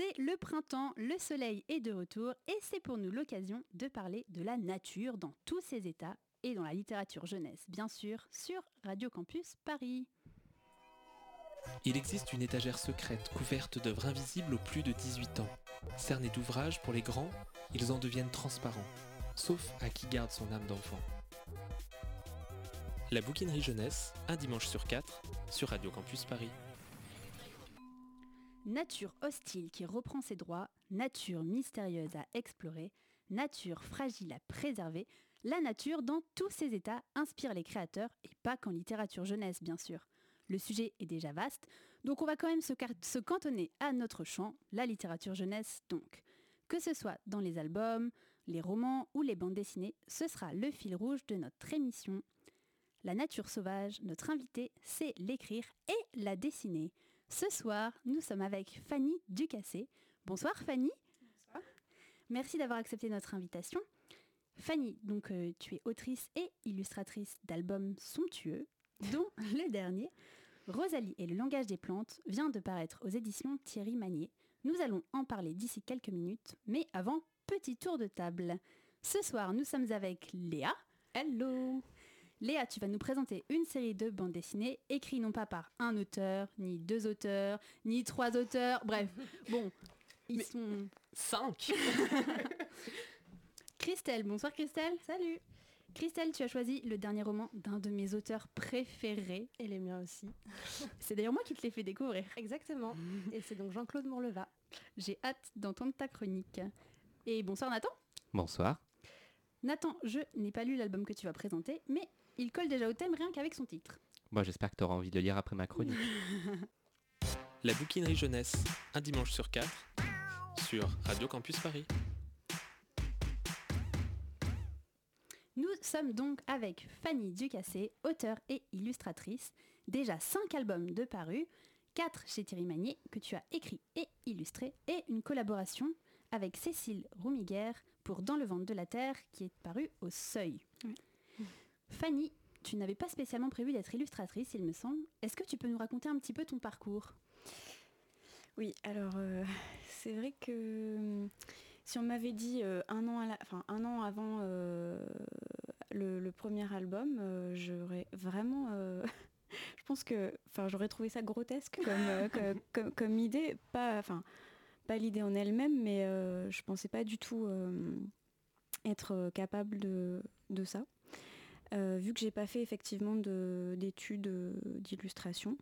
C'est le printemps, le soleil est de retour et c'est pour nous l'occasion de parler de la nature dans tous ses états et dans la littérature jeunesse, bien sûr, sur Radio Campus Paris. Il existe une étagère secrète couverte d'œuvres invisibles aux plus de 18 ans. Cernés d'ouvrages pour les grands, ils en deviennent transparents, sauf à qui garde son âme d'enfant. La bouquinerie jeunesse, un dimanche sur quatre, sur Radio Campus Paris. Nature hostile qui reprend ses droits, nature mystérieuse à explorer, nature fragile à préserver, la nature dans tous ses états inspire les créateurs et pas qu'en littérature jeunesse bien sûr. Le sujet est déjà vaste, donc on va quand même se, cantonner à notre champ, la littérature jeunesse donc. Que ce soit dans les albums, les romans ou les bandes dessinées, ce sera le fil rouge de notre émission. La nature sauvage, notre invité, c'est l'écrire et la dessiner. Ce soir, nous sommes avec Fanny Ducassé. Bonsoir Fanny. Bonsoir. Merci d'avoir accepté notre invitation. Fanny, donc euh, tu es autrice et illustratrice d'albums somptueux, dont le dernier, Rosalie et le langage des plantes, vient de paraître aux éditions Thierry Magnier. Nous allons en parler d'ici quelques minutes, mais avant, petit tour de table. Ce soir, nous sommes avec Léa. Hello Léa, tu vas nous présenter une série de bandes dessinées écrites non pas par un auteur, ni deux auteurs, ni trois auteurs, bref, bon, ils Mais sont... Cinq Christelle, bonsoir Christelle. Salut Christelle, tu as choisi le dernier roman d'un de mes auteurs préférés. Et les miens aussi. C'est d'ailleurs moi qui te l'ai fait découvrir. Exactement. Et c'est donc Jean-Claude Morleva. J'ai hâte d'entendre ta chronique. Et bonsoir Nathan. Bonsoir. Nathan, je n'ai pas lu l'album que tu vas présenter, mais il colle déjà au thème rien qu'avec son titre. Bon, j'espère que tu auras envie de lire après ma chronique. La bouquinerie jeunesse, un dimanche sur quatre, sur Radio Campus Paris. Nous sommes donc avec Fanny Ducassé, auteure et illustratrice. Déjà 5 albums de parus, 4 chez Thierry Magnier que tu as écrit et illustré, et une collaboration avec Cécile Roumiguer pour Dans le ventre de la terre qui est paru au seuil. Fanny, tu n'avais pas spécialement prévu d'être illustratrice, il me semble. Est-ce que tu peux nous raconter un petit peu ton parcours? Oui, alors euh, c'est vrai que euh, si on m'avait dit euh, un, an à la- enfin, un an avant euh, le, le premier album, j'aurais vraiment... je pense que enfin, j'aurais trouvé ça grotesque comme, que- comme, comme idée. Pas, enfin, pas l'idée en elle-même, mais je pensais pas du tout être capable de, de ça. Euh, vu que j'ai pas fait effectivement de- d'études euh, d'illustration.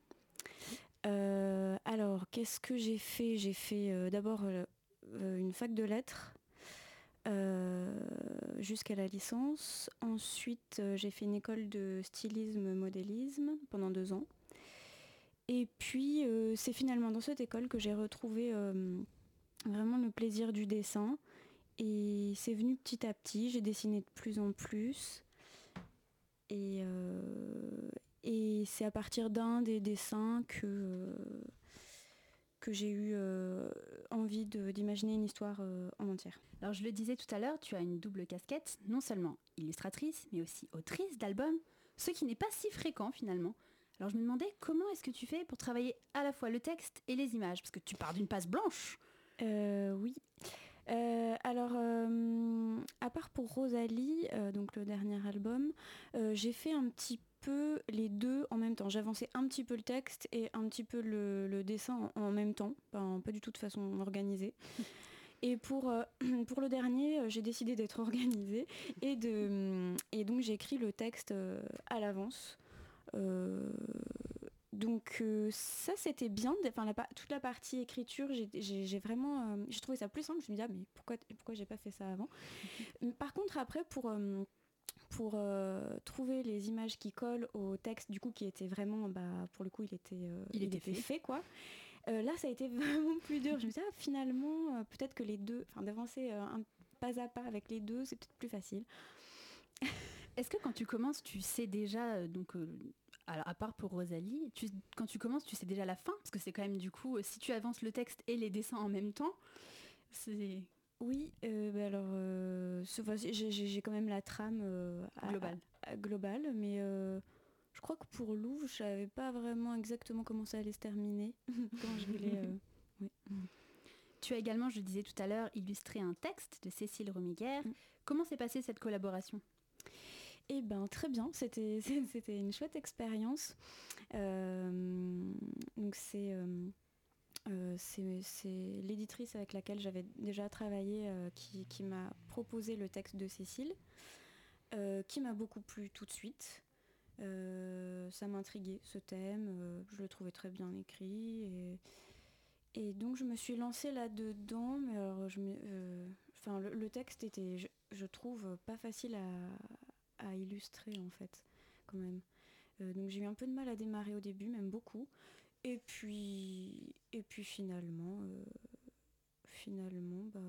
Euh, alors, qu'est-ce que j'ai fait? J'ai fait d'abord une fac de lettres jusqu'à la licence. Ensuite, j'ai fait une école de stylisme modélisme pendant deux ans. Et puis, c'est finalement dans cette école que j'ai retrouvé vraiment le plaisir du dessin. Et c'est venu petit à petit, j'ai dessiné de plus en plus. Et, euh, et c'est à partir d'un des dessins que, que j'ai eu euh, envie d'imaginer une histoire euh, en entière. Alors je le disais tout à l'heure, tu as une double casquette, non seulement illustratrice, mais aussi autrice d'albums, ce qui n'est pas si fréquent finalement. Alors je me demandais comment est-ce que tu fais pour travailler à la fois le texte et les images, parce que tu pars d'une passe blanche. Euh, oui. Euh, alors, euh, à part pour Rosalie, euh, donc le dernier album, j'ai fait un petit peu les deux en même temps. J'avançais un petit peu le texte et un petit peu le, le dessin en, en même temps, pas, pas du tout de façon organisée. Et pour, euh, pour le dernier, j'ai décidé d'être organisée et, de, et donc j'ai écrit le texte à l'avance. Euh, donc euh, ça c'était bien, enfin la toute la partie écriture, j'ai- vraiment, euh, j'ai trouvé ça plus simple. Je me dis ah mais pourquoi pourquoi j'ai pas fait ça avant? Par contre après pour euh, pour euh, trouver les images qui collent au texte du coup qui était vraiment bah pour le coup il était euh, Il était fait. quoi. Euh, là ça a été vraiment plus dur. Je me dis ah finalement peut-être que les deux, enfin d'avancer un pas à pas avec les deux c'est peut-être plus facile. Est-ce que quand tu commences, tu sais déjà, donc, alors, à part pour Rosalie, tu- quand tu commences, tu sais déjà la fin Parce que c'est quand même du coup, euh, si tu avances le texte et les dessins en même temps, c'est Oui, euh, bah alors euh, j'ai- quand même la trame euh, à- global. à- globale, mais je crois que pour Lou, je savais pas vraiment exactement comment ça allait se terminer quand je voulais. Tu as également, je disais tout à l'heure, illustré un texte de Cécile Romiguer. Mm. Comment s'est passée cette collaboration? Eh ben très bien, c'était une chouette expérience. Euh, donc c'est euh, euh, c'est c'est l'éditrice avec laquelle j'avais déjà travaillé qui, m'a proposé le texte de Cécile, qui m'a beaucoup plu tout de suite. Ça m'intriguait ce thème, je le trouvais très bien écrit et, donc je me suis lancée là-dedans, mais alors je me- enfin, le, le texte était, je trouve, pas facile à, à illustrer en fait, quand même. Euh, donc j'ai eu un peu de mal à démarrer au début, même beaucoup. Et puis, et puis finalement, euh, finalement, bah,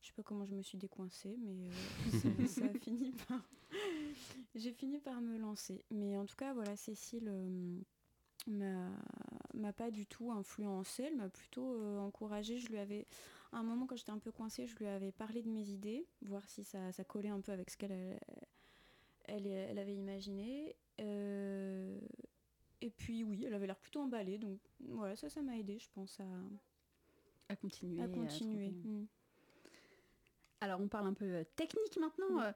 je sais pas comment je me suis décoincée, mais euh, ça, a fini par, j'ai fini par me lancer. Mais en tout cas, voilà, Cécile m'a pas du tout influencée, elle m'a plutôt encouragée. Je lui avais, à un moment quand j'étais un peu coincée, je lui avais parlé de mes idées, voir si ça, ça collait un peu avec ce qu'elle elle, elle avait imaginé. Euh, et puis oui, elle avait l'air plutôt emballée, donc voilà, ça, ça m'a aidé, je pense, à, À continuer. à continuer. Mm. Alors on parle un peu euh, technique maintenant. Euh.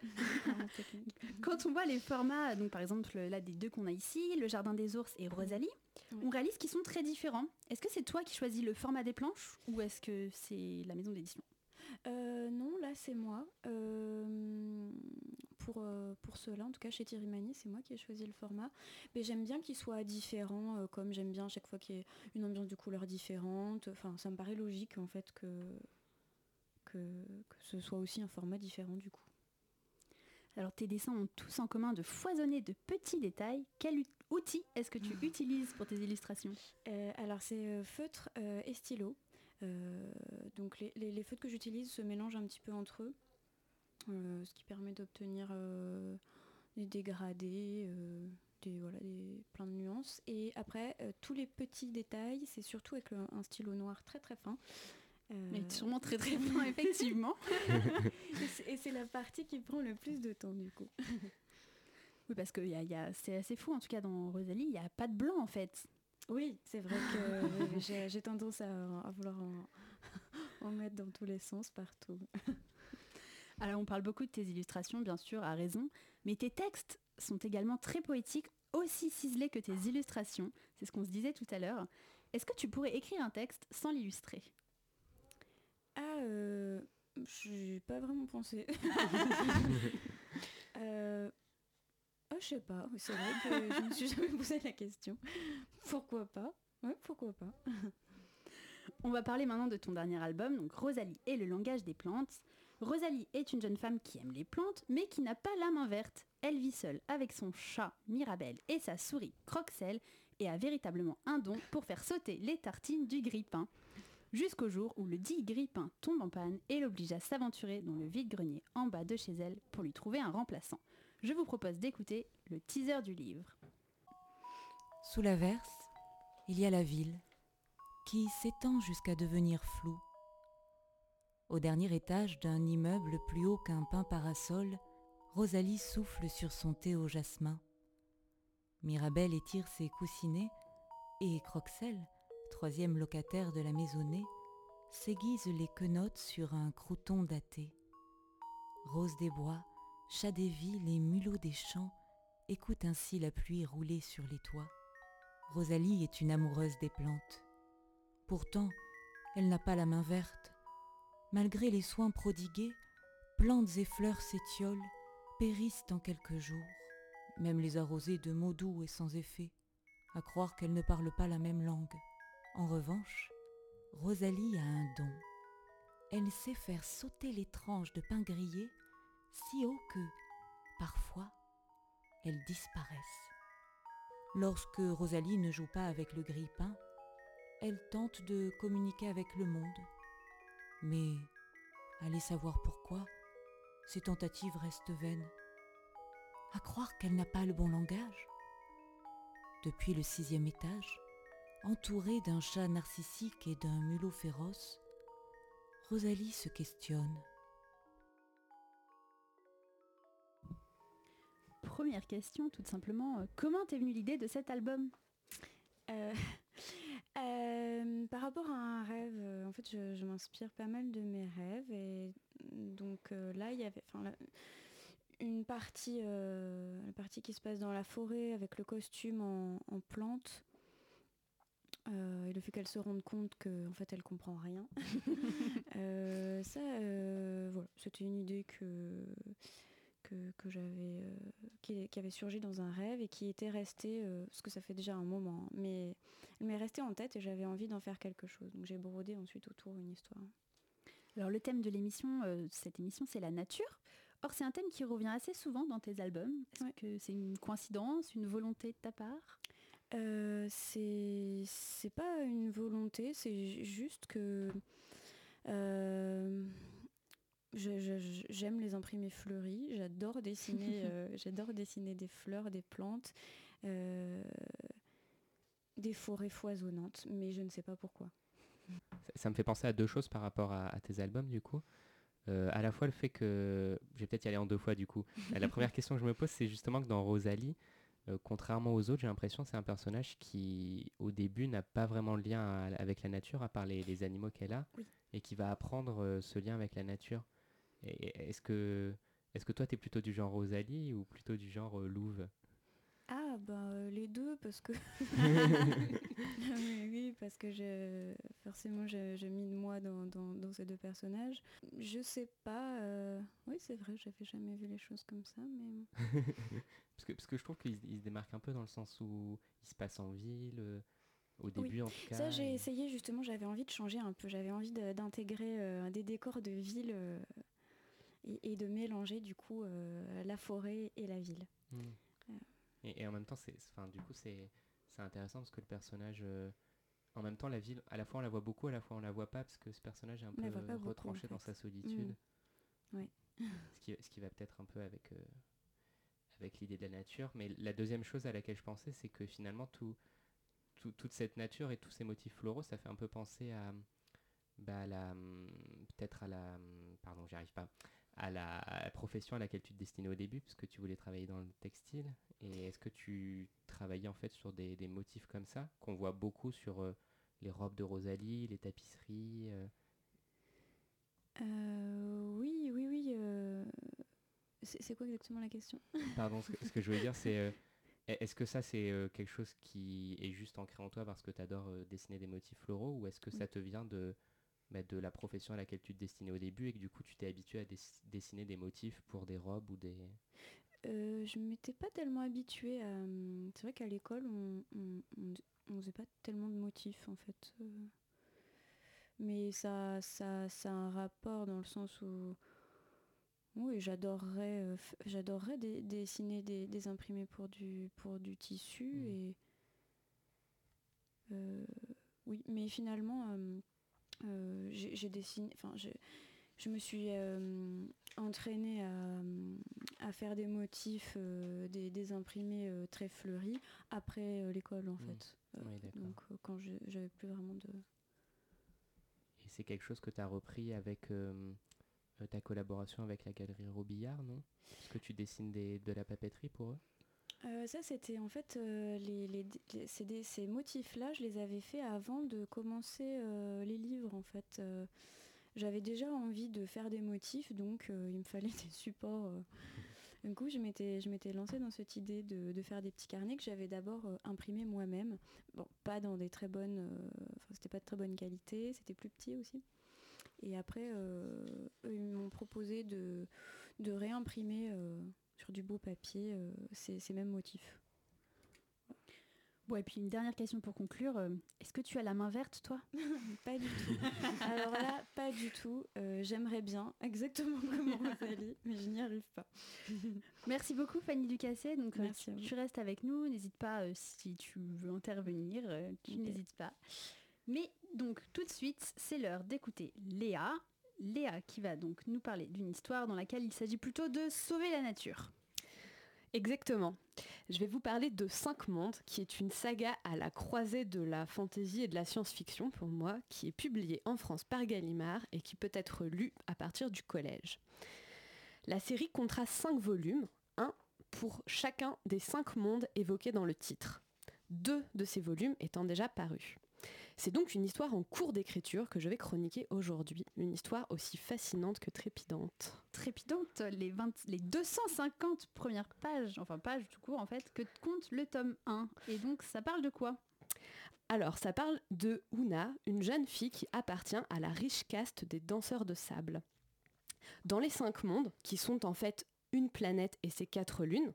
Quand on voit les formats, donc par exemple là des deux qu'on a ici, le Jardin des ours et Rosalie, Oui. on réalise qu'ils sont très différents. Est-ce que c'est toi qui choisis le format des planches ou est-ce que c'est la maison d'édition? Euh, non, là c'est moi. Euh, pour, euh, pour cela, en tout cas chez Thierry Magny, c'est moi qui ai choisi le format. Mais j'aime bien qu'il soit différent, comme j'aime bien à chaque fois qu'il y ait une ambiance de couleurs différente. Enfin, ça me paraît logique en fait que, que, que ce soit aussi un format différent du coup. Alors tes dessins ont tous en commun de foisonner de petits détails. Quel ut- outil est-ce que tu utilises pour tes illustrations? Euh, alors c'est euh, feutre euh, et stylo. Donc les, les- les feutres que j'utilise se mélangent un petit peu entre eux, ce qui permet d'obtenir des dégradés, des, voilà, des, plein de nuances. Et après, euh, tous les petits détails, c'est surtout avec le- un stylo noir très très fin. Euh, Mais sûrement très très bien effectivement. et c'est- la partie qui prend le plus de temps du coup. Oui parce que y a- y a- c'est assez fou en tout cas dans Rosalie, il n'y a pas de blanc en fait. Oui, c'est vrai que j'ai j'ai tendance à, à vouloir en, en mettre dans tous les sens partout. Alors on parle beaucoup de tes illustrations bien sûr à raison, mais tes textes sont également très poétiques, aussi ciselés que tes illustrations. C'est ce qu'on se disait tout à l'heure. Est-ce que tu pourrais écrire un texte sans l'illustrer? Ah, euh, j'ai pas vraiment pensé. euh, ah, je sais pas, c'est vrai que je me suis jamais posé la question. Pourquoi pas? Ouais, pourquoi pas? On va parler maintenant de ton dernier album, donc Rosalie et le langage des plantes. Rosalie est une jeune femme qui aime les plantes, mais qui n'a pas la main verte. Elle vit seule avec son chat Mirabelle et sa souris Croxel et a véritablement un don pour faire sauter les tartines du grille-pain. Jusqu'au jour où le dit grille-pain tombe en panne et l'oblige à s'aventurer dans le vide-grenier en bas de chez elle pour lui trouver un remplaçant. Je vous propose d'écouter le teaser du livre. Sous l'averse, il y a la ville, qui s'étend jusqu'à devenir floue. Au dernier étage d'un immeuble plus haut qu'un pin parasol, Rosalie souffle sur son thé au jasmin. Mirabelle étire ses coussinets et Croxel, troisième locataire de la maisonnée, s'aiguise les quenottes sur un crouton daté. Rose des bois, chat des villes et mulot des champs écoutent ainsi la pluie rouler sur les toits. Rosalie est une amoureuse des plantes. Pourtant, elle n'a pas la main verte. Malgré les soins prodigués, plantes et fleurs s'étiolent, périssent en quelques jours. Même les arroser de mots doux et sans effet, à croire qu'elles ne parlent pas la même langue. En revanche, Rosalie a un don. Elle sait faire sauter les tranches de pain grillé si haut que, parfois, elles disparaissent. Lorsque Rosalie ne joue pas avec le grille-pain, elle tente de communiquer avec le monde. Mais, allez savoir pourquoi, ces tentatives restent vaines. À croire qu'elle n'a pas le bon langage. Depuis le sixième étage, entourée d'un chat narcissique et d'un mulot féroce, Rosalie se questionne. Première question, tout simplement, euh, comment t'es venue l'idée de cet album Euh, euh, par rapport à un rêve, euh, en fait, je, m'inspire pas mal de mes rêves. Et donc là, il y avait une partie, la partie qui se passe dans la forêt avec le costume en, en plantes. et le fait qu'elle se rende compte qu'en en fait elle comprend rien. ça, voilà, c'était une idée que que, j'avais, euh, qui, avait surgi dans un rêve et qui était resté, euh, parce que ça fait déjà un moment, hein, mais elle m'est restée en tête et j'avais envie d'en faire quelque chose. Donc j'ai brodé ensuite autour une histoire. Alors le thème de l'émission, euh, cette émission, c'est la nature. Or c'est un thème qui revient assez souvent dans tes albums. Est-ce que c'est une coïncidence, une volonté de ta part? C'est, c'est pas une volonté, c'est juste que j'aime les imprimés fleuris, j'adore dessiner, euh, j'adore dessiner des fleurs, des plantes, euh, des forêts foisonnantes, mais je ne sais pas pourquoi. Ça, me fait penser à deux choses par rapport à, tes albums du coup. Euh, à la fois le fait que, je vais peut-être y aller en deux fois du coup. la première question que je me pose, c'est justement que dans Rosalie, contrairement aux autres, j'ai l'impression que c'est un personnage qui, au début, n'a pas vraiment le lien avec la nature, à part les, animaux qu'elle a, et qui va apprendre ce lien avec la nature. Est-ce que, est que toi, tu es plutôt du genre Rosalie ou plutôt du genre euh, Louve? Ah, ben les deux, parce que. oui, parce que je, forcément, je, mis de moi dans, dans, ces deux personnages. Je sais pas. Euh, oui, c'est vrai, j'avais jamais vu les choses comme ça, mais. parce, que, parce que je trouve qu'il se démarque un peu dans le sens où il se passe en ville au début en tout cas. Ça j'ai essayé justement, j'avais envie de changer un peu, j'avais envie d'intégrer des décors de ville et, de mélanger du coup euh, la forêt et la ville. Hmm. Et, en même temps, c'est, enfin, du coup, c'est, c'est intéressant parce que le personnage, euh, en même temps, la ville, à la fois on la voit beaucoup, à la fois on la voit pas parce que ce personnage est un peu retranché dans sa solitude. Hmm. Ce, qui, ce qui va peut-être un peu avec, euh, avec l'idée de la nature. Mais la deuxième chose à laquelle je pensais, c'est que finalement, tout, toute cette nature et tous ces motifs floraux, ça fait un peu penser à, bah, la, peut-être à la, pardon, j'y arrive pas, à la profession à laquelle tu te destinais au début, puisque tu voulais travailler dans le textile. Et est-ce que tu travaillais en fait sur des, motifs comme ça, qu'on voit beaucoup sur euh, les robes de Rosalie, les tapisseries euh? Euh, Oui, oui, oui. C'est quoi exactement la question? Pardon, ce que, je voulais dire, c'est est-ce que ça, c'est quelque chose qui est juste ancré en toi parce que tu adores dessiner des motifs floraux, ou est-ce que ça te vient de bah, de la profession à laquelle tu te destinais au début et que du coup tu t'es habitué à dessiner des motifs pour des robes ou des... Euh, je m'étais pas tellement habituée à... Hum, c'est vrai qu'à l'école, on, on, faisait pas tellement de motifs en fait. Euh. Mais ça, ça, ça a un rapport dans le sens où... Oui, j'adorerais, euh, j'adorerais dessiner des, imprimés pour du, pour du tissu mmh. et... oui, mais finalement... Euh, j'ai dessiné, enfin, je me suis euh, entraînée à, faire des motifs, euh, des, imprimés très fleuris après l'école en mmh. fait. donc quand j'avais plus vraiment de... Et c'est quelque chose que tu as repris avec ta collaboration avec la galerie Robillard, non? Est-ce que tu dessines de la papeterie pour eux? Euh, ça, c'était en fait euh, les, ces, motifs-là, je les avais faits avant de commencer euh, les livres. En fait, j'avais déjà envie de faire des motifs, donc il me fallait des supports. Du coup, je m'étais, lancée dans cette idée de, faire des petits carnets que j'avais d'abord imprimés moi-même. Bon, pas dans des très bonnes, enfin, c'était pas de très bonne qualité, c'était plus petit aussi. Et après, eux, ils m'ont proposé de, de réimprimer sur du beau papier euh, ces, mêmes motifs. Bon, et puis une dernière question pour conclure. Euh, est-ce que tu as la main verte, toi? Pas du tout. Alors là, pas du tout. Euh, j'aimerais bien, exactement comme Rosalie, mais je n'y arrive pas. Merci beaucoup, Fanny Ducasset. Donc, tu, restes avec nous. N'hésite pas, si tu veux intervenir, tu n'hésites pas. Mais donc, tout de suite, c'est l'heure d'écouter Léa. Léa qui va donc nous parler d'une histoire dans laquelle il s'agit plutôt de sauver la nature. Exactement. Je vais vous parler de Cinq mondes, qui est une saga à la croisée de la fantasy et de la science-fiction pour moi, qui est publiée en France par Gallimard et qui peut être lue à partir du collège. La série comptera cinq volumes, un pour chacun des cinq mondes évoqués dans le titre. Deux de ces volumes étant déjà parus. C'est donc une histoire en cours d'écriture que je vais chroniquer aujourd'hui, une histoire aussi fascinante que trépidante. Trépidante, les, 20, les 250 premières pages, enfin pages tout court en fait, que compte le tome 1. Et donc ça parle de quoi? Alors, ça parle de Una, une jeune fille qui appartient à la riche caste des danseurs de sable. Dans les cinq mondes, qui sont en fait une planète et ses quatre lunes,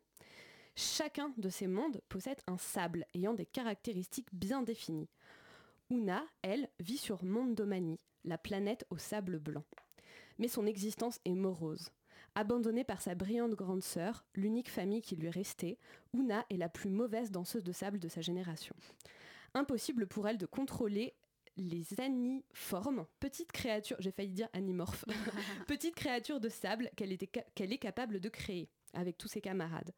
chacun de ces mondes possède un sable ayant des caractéristiques bien définies. Una, elle, vit sur Mondomani, la planète au sable blanc. Mais son existence est morose. Abandonnée par sa brillante grande sœur, l'unique famille qui lui restait, Una est la plus mauvaise danseuse de sable de sa génération. Impossible pour elle de contrôler les aniformes, petites créatures, j'ai failli dire animorphes, petites créatures de sable qu'elle est capable de créer avec tous ses camarades.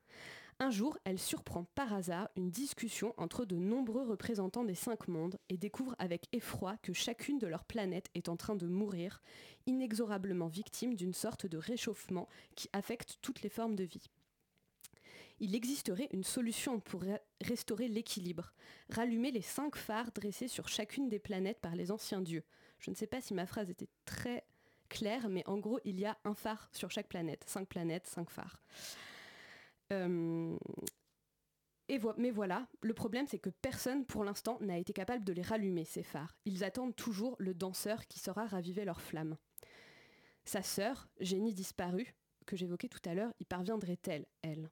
Un jour, elle surprend par hasard une discussion entre de nombreux représentants des cinq mondes et découvre avec effroi que chacune de leurs planètes est en train de mourir, inexorablement victime d'une sorte de réchauffement qui affecte toutes les formes de vie. Il existerait une solution pour restaurer l'équilibre, rallumer les cinq phares dressés sur chacune des planètes par les anciens dieux. Je ne sais pas si ma phrase était très claire, mais en gros, il y a un phare sur chaque planète, cinq planètes, cinq phares. Euh, mais voilà, le problème c'est que personne pour l'instant n'a été capable de les rallumer, ces phares. Ils attendent toujours le danseur qui saura raviver leur flamme. Sa sœur, génie disparue, que j'évoquais tout à l'heure, y parviendrait-elle, elle?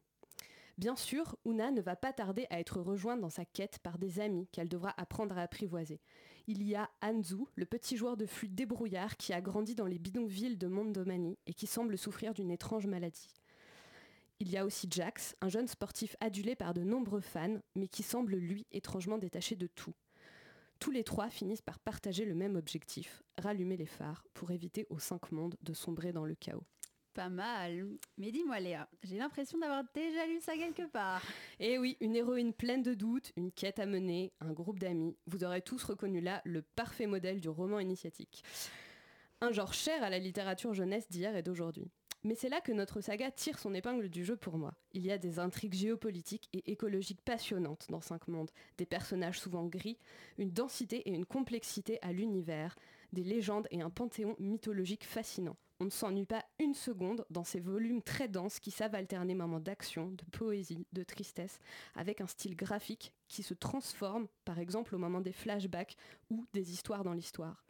Bien sûr, Una ne va pas tarder à être rejointe dans sa quête par des amis qu'elle devra apprendre à apprivoiser. Il y a Anzu, le petit joueur de flûte débrouillard qui a grandi dans les bidonvilles de Mondomani et qui semble souffrir d'une étrange maladie. Il y a aussi Jax, un jeune sportif adulé par de nombreux fans, mais qui semble lui étrangement détaché de tout. Tous les trois finissent par partager le même objectif, rallumer les phares pour éviter aux cinq mondes de sombrer dans le chaos. Pas mal. Mais dis-moi Léa, j'ai l'impression d'avoir déjà lu ça quelque part. Eh oui, une héroïne pleine de doutes, une quête à mener, un groupe d'amis. Vous aurez tous reconnu là le parfait modèle du roman initiatique. Un genre cher à la littérature jeunesse d'hier et d'aujourd'hui. Mais c'est là que notre saga tire son épingle du jeu pour moi. Il y a des intrigues géopolitiques et écologiques passionnantes dans Cinq Mondes, des personnages souvent gris, une densité et une complexité à l'univers, des légendes et un panthéon mythologique fascinant. On ne s'ennuie pas une seconde dans ces volumes très denses qui savent alterner moments d'action, de poésie, de tristesse, avec un style graphique qui se transforme, par exemple au moment des flashbacks ou des histoires dans l'histoire.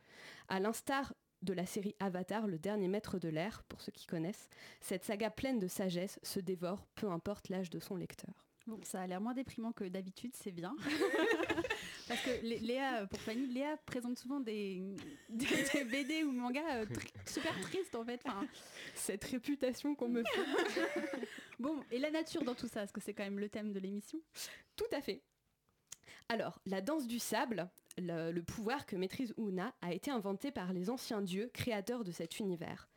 À l'instar de la série Avatar, le dernier maître de l'air, pour ceux qui connaissent, cette saga pleine de sagesse se dévore, peu importe l'âge de son lecteur. Bon, ça a l'air moins déprimant que d'habitude, c'est bien. Parce que Léa, pour Fanny, Léa présente souvent des, BD ou mangas euh, super tristes en fait. Cette réputation qu'on me fait. bon, et la nature dans tout ça, parce que c'est quand même le thème de l'émission? Tout à fait. Alors, la danse du sable, le, pouvoir que maîtrise Una a été inventé par les anciens dieux créateurs de cet univers.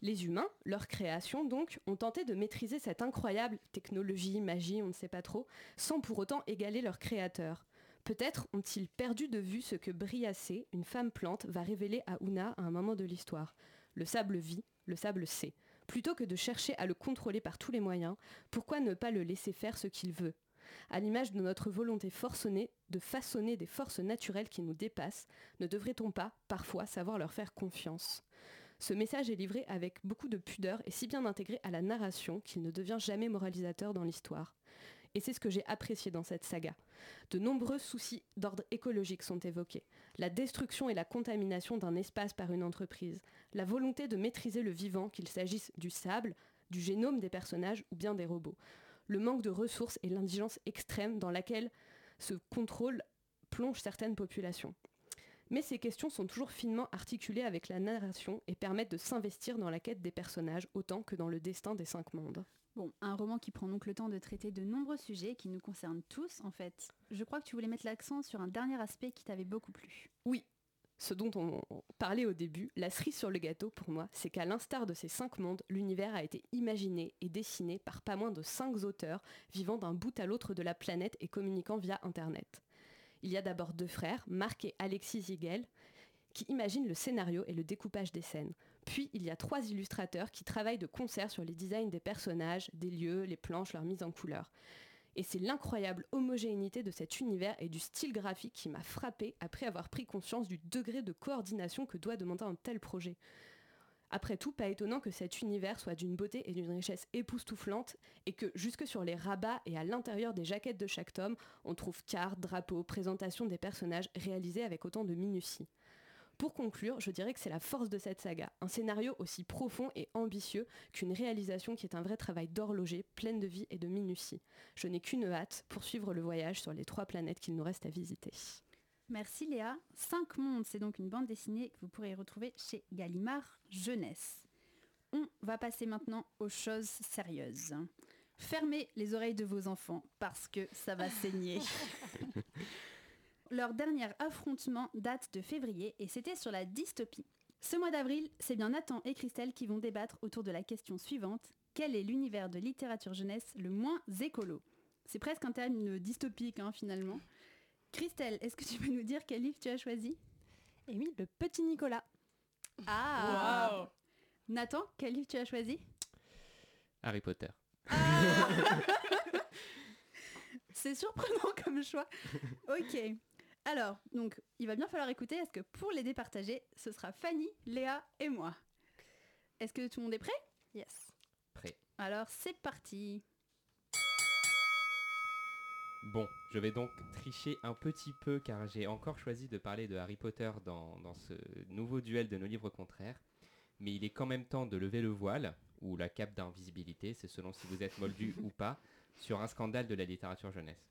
Les humains, leur création donc, ont tenté de maîtriser cette incroyable technologie, magie, on ne sait pas trop, sans pour autant égaler leur créateur. Peut-être ont-ils perdu de vue ce que Briacée, une femme plante, va révéler à Una à un moment de l'histoire. Le sable vit, le sable sait. Plutôt que de chercher à le contrôler par tous les moyens, pourquoi ne pas le laisser faire ce qu'il veut? À l'image de notre volonté forcenée de façonner des forces naturelles qui nous dépassent, ne devrait-on pas, parfois, savoir leur faire confiance? Ce message est livré avec beaucoup de pudeur et si bien intégré à la narration qu'il ne devient jamais moralisateur dans l'histoire. Et c'est ce que j'ai apprécié dans cette saga. De nombreux soucis d'ordre écologique sont évoqués. La destruction et la contamination d'un espace par une entreprise. La volonté de maîtriser le vivant, qu'il s'agisse du sable, du génome des personnages ou bien des robots le manque de ressources et l'indigence extrême dans laquelle ce contrôle plonge certaines populations. Mais ces questions sont toujours finement articulées avec la narration et permettent de s'investir dans la quête des personnages autant que dans le destin des cinq mondes. Bon, un roman qui prend donc le temps de traiter de nombreux sujets qui nous concernent tous en fait. Je crois que tu voulais mettre l'accent sur un dernier aspect qui t'avait beaucoup plu. Oui, ce dont on parlait au début, la cerise sur le gâteau pour moi, c'est qu'à l'instar de ces cinq mondes, l'univers a été imaginé et dessiné par pas moins de cinq auteurs vivant d'un bout à l'autre de la planète et communiquant via Internet. Il y a d'abord deux frères, Marc et Alexis Ziegel, qui imaginent le scénario et le découpage des scènes. Puis il y a trois illustrateurs qui travaillent de concert sur les designs des personnages, des lieux, les planches, leur mise en couleur. Et c'est l'incroyable homogénéité de cet univers et du style graphique qui m'a frappé après avoir pris conscience du degré de coordination que doit demander un tel projet. Après tout, pas étonnant que cet univers soit d'une beauté et d'une richesse époustouflante et que jusque sur les rabats et à l'intérieur des jaquettes de chaque tome, on trouve cartes, drapeaux, présentations des personnages réalisés avec autant de minutie. Pour conclure, je dirais que c'est la force de cette saga, un scénario aussi profond et ambitieux qu'une réalisation qui est un vrai travail d'horloger, pleine de vie et de minutie. Je n'ai qu'une hâte pour suivre le voyage sur les trois planètes qu'il nous reste à visiter. Merci Léa. Cinq mondes, c'est donc une bande dessinée que vous pourrez retrouver chez Gallimard Jeunesse. On va passer maintenant aux choses sérieuses. Fermez les oreilles de vos enfants parce que ça va saigner. Leur dernier affrontement date de février et c'était sur la dystopie. Ce mois d'avril, c'est bien Nathan et Christelle qui vont débattre autour de la question suivante. Quel est l'univers de littérature jeunesse le moins écolo? C'est presque un terme dystopique hein, finalement. Christelle, est-ce que tu peux nous dire quel livre tu as choisi? Eh oui, le petit Nicolas. Ah Nathan, quel livre tu as choisi? Harry Potter. C'est surprenant comme choix. Ok. Alors, donc, il va bien falloir écouter, parce que pour les départager, ce sera Fanny, Léa et moi? Est-ce que tout le monde est prêt? Yes. Prêt. Alors, c'est parti. Bon, je vais donc tricher un petit peu car j'ai encore choisi de parler de Harry Potter dans, dans ce nouveau duel de nos livres contraires. Mais il est quand même temps de lever le voile, ou la cape d'invisibilité, c'est selon si vous êtes moldu ou pas, sur un scandale de la littérature jeunesse.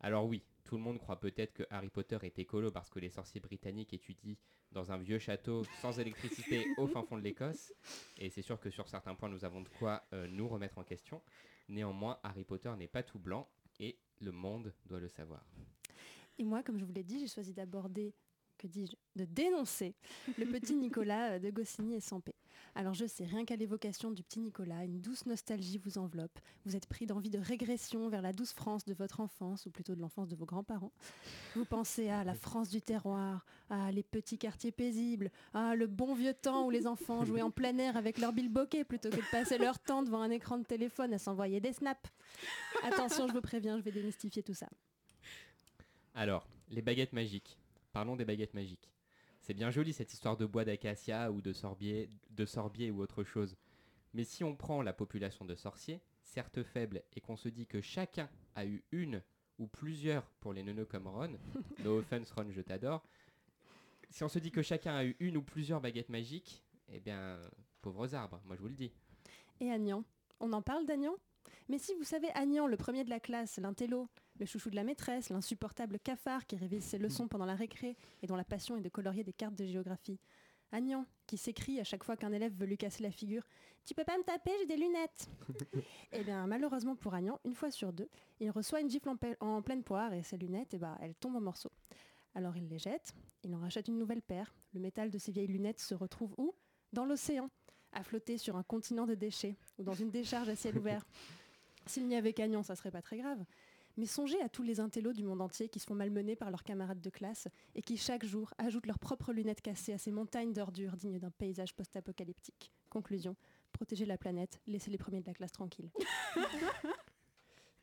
Alors oui, tout le monde croit peut-être que Harry Potter est écolo parce que les sorciers britanniques étudient dans un vieux château sans électricité au fin fond de l'Écosse. Et c'est sûr que sur certains points, nous avons de quoi euh, nous remettre en question. Néanmoins, Harry Potter n'est pas tout blanc et le monde doit le savoir. Et moi, comme je vous l'ai dit, j'ai choisi d'aborder, que dis-je, de dénoncer le petit Nicolas euh, de Goscinny et Sampé. Alors je sais, rien qu'à l'évocation du petit Nicolas, une douce nostalgie vous enveloppe. Vous êtes pris d'envie de régression vers la douce France de votre enfance, ou plutôt de l'enfance de vos grands-parents. Vous pensez à la France du terroir, à les petits quartiers paisibles, à le bon vieux temps où les enfants jouaient en plein air avec leur bilboquet plutôt que de passer leur temps devant un écran de téléphone à s'envoyer des snaps. Attention, je vous préviens, je vais démystifier tout ça. Alors, les baguettes magiques. Parlons des baguettes magiques. C'est bien joli cette histoire de bois d'acacia ou de sorbier, de sorbier ou autre chose. Mais si on prend la population de sorciers, certes faible, et qu'on se dit que chacun a eu une ou plusieurs pour les neuneux comme Ron, no offense Ron, je t'adore. Si on se dit que chacun a eu une ou plusieurs baguettes magiques, eh bien, pauvres arbres, moi je vous le dis. Et Agnan? On en parle d'Agnan? Mais si vous savez Agnan, le premier de la classe, l'intello, le chouchou de la maîtresse, l'insupportable cafard qui révise ses leçons pendant la récré et dont la passion est de colorier des cartes de géographie. Agnan, qui s'écrie à chaque fois qu'un élève veut lui casser la figure Tu peux pas me taper, j'ai des lunettes Eh bien, malheureusement pour Agnan, une fois sur deux, il reçoit une gifle en pleine poire et ses lunettes, eh ben, elles tombent en morceaux. Alors il les jette, il en rachète une nouvelle paire. Le métal de ses vieilles lunettes se retrouve où? Dans l'océan, à flotter sur un continent de déchets ou dans une décharge à ciel ouvert. S'il n'y avait qu'Agnan, ça serait pas très grave. Mais songez à tous les intellos du monde entier qui se font malmener par leurs camarades de classe et qui chaque jour ajoutent leurs propres lunettes cassées à ces montagnes d'ordures dignes d'un paysage post-apocalyptique. Conclusion, protégez la planète, laissez les premiers de la classe tranquilles.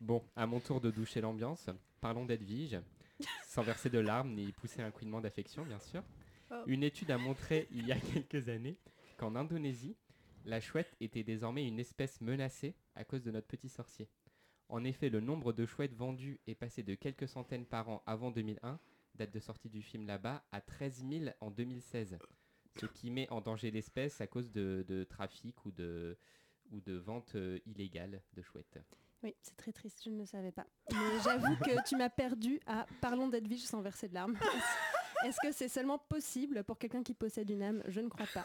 Bon, à mon tour de doucher l'ambiance, parlons d'Edwige, sans verser de larmes ni pousser un couinement d'affection, bien sûr. Oh. Une étude a montré il y a quelques années qu'en Indonésie, la chouette était désormais une espèce menacée à cause de notre petit sorcier. En effet, le nombre de chouettes vendues est passé de quelques centaines par an avant 2001, date de sortie du film là-bas, à 13 000 en 2016. Ce qui met en danger l'espèce à cause de, trafic ou de, ou de vente euh, illégale de chouettes. Oui, c'est très triste, je ne le savais pas. Mais j'avoue que tu m'as perdu à parlons d'Edwige sans verser de larmes. Est-ce- Est-ce que c'est seulement possible pour quelqu'un qui possède une âme? Je ne crois pas.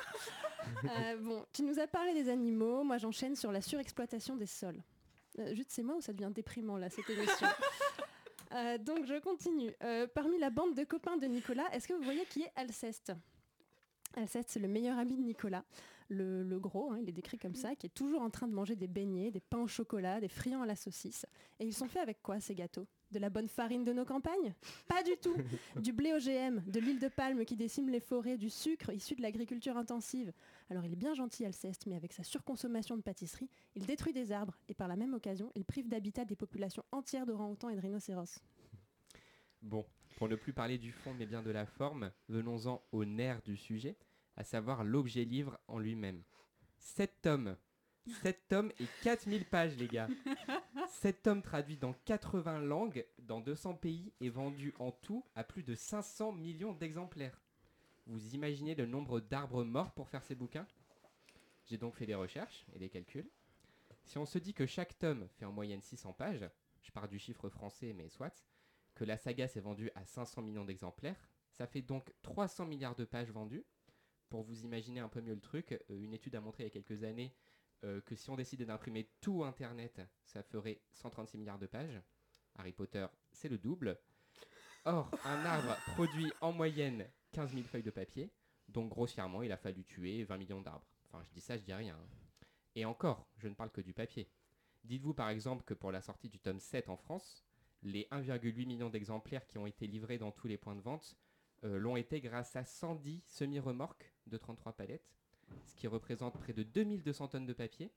Euh, bon, tu nous as parlé des animaux, moi j'enchaîne sur la surexploitation des sols. Euh, juste c'est moi ou ça devient déprimant là cette émission? Euh, donc je continue. Euh, parmi la bande de copains de Nicolas, est-ce que vous voyez qui est Alceste? Alceste, c'est le meilleur ami de Nicolas, le, gros, hein, il est décrit comme ça, qui est toujours en train de manger des beignets, des pains au chocolat, des friands à la saucisse. Et ils sont faits avec quoi ces gâteaux? De la bonne farine de nos campagnes? Pas du tout Du blé OGM, de l'huile de palme qui décime les forêts, du sucre issu de l'agriculture intensive. Alors il est bien gentil Alceste, mais avec sa surconsommation de pâtisserie, il détruit des arbres et par la même occasion, il prive d'habitat des populations entières d'orangs-outans et de rhinocéros. Bon, pour ne plus parler du fond mais bien de la forme, venons-en au nerf du sujet, à savoir l'objet livre en lui-même. 7 tomes 7 tomes et 4000 pages, les gars. 7 tomes traduits dans 80 langues, dans 200 pays et vendus en tout à plus de 500 millions d'exemplaires. Vous imaginez le nombre d'arbres morts pour faire ces bouquins? J'ai donc fait des recherches et des calculs. Si on se dit que chaque tome fait en moyenne 600 pages, je pars du chiffre français mais soit, que la saga s'est vendue à 500 millions d'exemplaires, ça fait donc 300 milliards de pages vendues. Pour vous imaginer un peu mieux le truc, euh, une étude a montré il y a quelques années euh, que si on décidait d'imprimer tout Internet, ça ferait 136 milliards de pages. Harry Potter, c'est le double. Or, un arbre produit en moyenne 15 000 feuilles de papier, donc grossièrement, il a fallu tuer 20 millions d'arbres. Enfin, je dis ça, je dis rien. hein. Et encore, je ne parle que du papier. Dites-vous par exemple que pour la sortie du tome 7 en France, les 1,8 millions d'exemplaires qui ont été livrés dans tous les points de vente euh, l'ont été grâce à 110 semi-remorques de 33 palettes, ce qui représente près de 2200 tonnes de papier,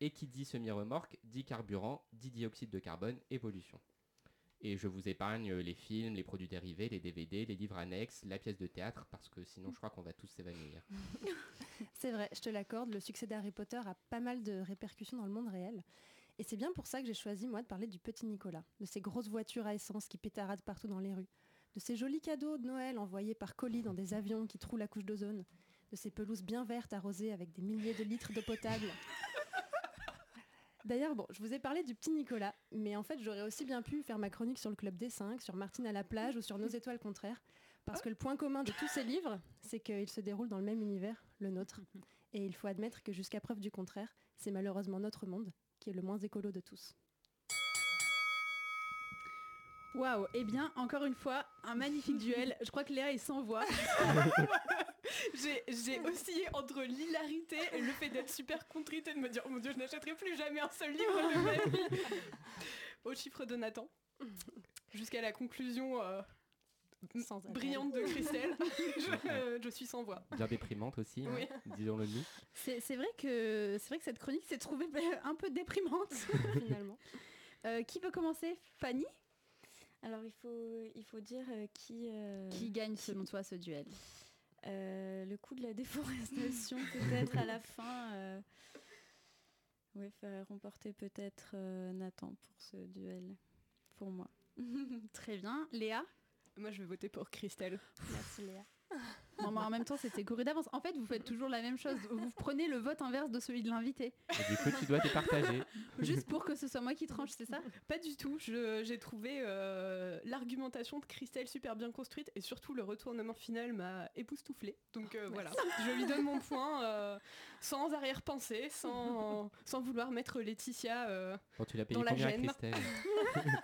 et qui dit semi-remorque, dit carburant, dit dioxyde de carbone, et pollution. Et je vous épargne les films, les produits dérivés, les DVD, les livres annexes, la pièce de théâtre, parce que sinon je crois qu'on va tous s'évanouir. C'est vrai, je te l'accorde, le succès d'Harry Potter a pas mal de répercussions dans le monde réel. Et c'est bien pour ça que j'ai choisi, moi, de parler du petit Nicolas, de ces grosses voitures à essence qui pétaradent partout dans les rues, de ces jolis cadeaux de Noël envoyés par colis dans des avions qui trouent la couche d'ozone, de ces pelouses bien vertes arrosées avec des milliers de litres d'eau potable. D'ailleurs, bon, je vous ai parlé du petit Nicolas, mais en fait, j'aurais aussi bien pu faire ma chronique sur le Club des 5, sur Martine à la plage ou sur Nos étoiles contraires, parce que le point commun de tous ces livres, c'est qu'ils se déroulent dans le même univers, le nôtre. Et il faut admettre que jusqu'à preuve du contraire, c'est malheureusement notre monde qui est le moins écolo de tous. Waouh, eh bien, encore une fois, un magnifique duel. Je crois que Léa est sans voix. J'ai j'ai oscillé entre l'hilarité et le fait d'être super contrite et de me dire oh mon dieu je n'achèterai plus jamais un seul livre de ma vie. Au chiffre de Nathan. Jusqu'à la conclusion euh, Sans brillante de Christelle. Je, euh, je suis sans voix. Bien déprimante aussi, hein, disons-le nous. C'est c'est vrai que c'est vrai que cette chronique s'est trouvée un peu déprimante. finalement. Euh, qui peut commencer? Fanny? Alors il faut, il faut dire euh, qui, euh, Qui gagne selon toi ce duel? Euh, le coup de la déforestation peut-être à la fin. euh, Oui, ferait remporter peut-être euh, Nathan pour ce duel, pour moi. Très bien. Léa? Moi je vais voter pour Christelle Merci Léa. Non, mais en même temps, c'était couru d'avance. En fait, vous faites toujours la même chose. Vous prenez le vote inverse de celui de l'invité. Et du coup, tu dois départager. Juste pour que ce soit moi qui tranche, c'est ça? Pas du tout Je- j'ai trouvé euh, l'argumentation de Christelle super bien construite et surtout le retournement final m'a époustouflé donc euh, voilà je lui donne mon point euh, sans arrière-pensée sans, sans vouloir mettre Laetitia euh, Bon, tu l'as payé Dans la gêne. Christelle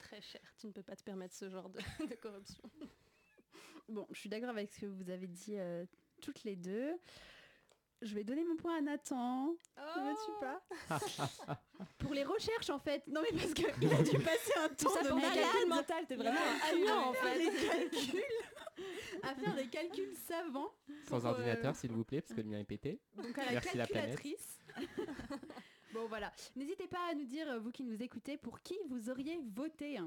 Très cher, tu ne peux pas te permettre ce genre de, de corruption. Bon, je suis d'accord avec ce que vous avez dit euh, toutes les deux. Je vais donner mon point à Nathan. Ne veux-tu pas Pour les recherches, en fait. Non, mais parce qu'il a dû passer un temps ça de malade mentaux, t'es vraiment un en fait. des calculs, à faire des calculs savants. Sans pour, euh, ordinateur, s'il vous plaît, parce que le mien est pété. Donc à la Merci la bon voilà. N'hésitez pas à nous dire, euh, vous qui nous écoutez, pour qui vous auriez voté.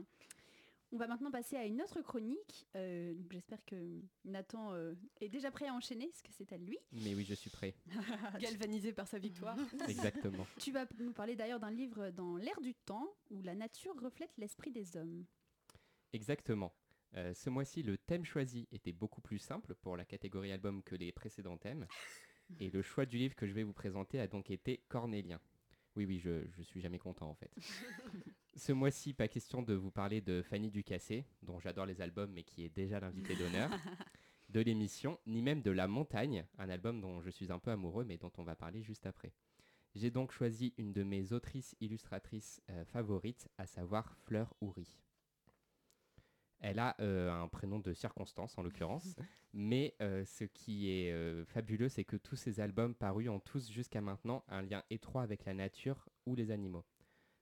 On va maintenant passer à une autre chronique. Euh, donc J'espère que Nathan euh, est déjà prêt à enchaîner, parce que c'est à lui. Mais oui, je suis prêt. galvanisée par sa victoire Exactement. Tu vas nous parler d'ailleurs d'un livre dans l'air du temps, où la nature reflète l'esprit des hommes. Exactement. Euh, ce mois-ci, le thème choisi était beaucoup plus simple pour la catégorie album que les précédents thèmes. Et le choix du livre que je vais vous présenter a donc été cornélien. Oui, oui, je, je suis jamais content en fait. Ce mois-ci, pas question de vous parler de Fanny Ducassé, dont j'adore les albums mais qui est déjà l'invité d'honneur, de l'émission, ni même de La Montagne, un album dont je suis un peu amoureux mais dont on va parler juste après. J'ai donc choisi une de mes autrices illustratrices euh, favorites, à savoir Fleur Houry. Elle a euh, un prénom de circonstance en l'occurrence, mais euh, ce qui est euh, fabuleux, c'est que tous ces albums parus ont tous jusqu'à maintenant un lien étroit avec la nature ou les animaux.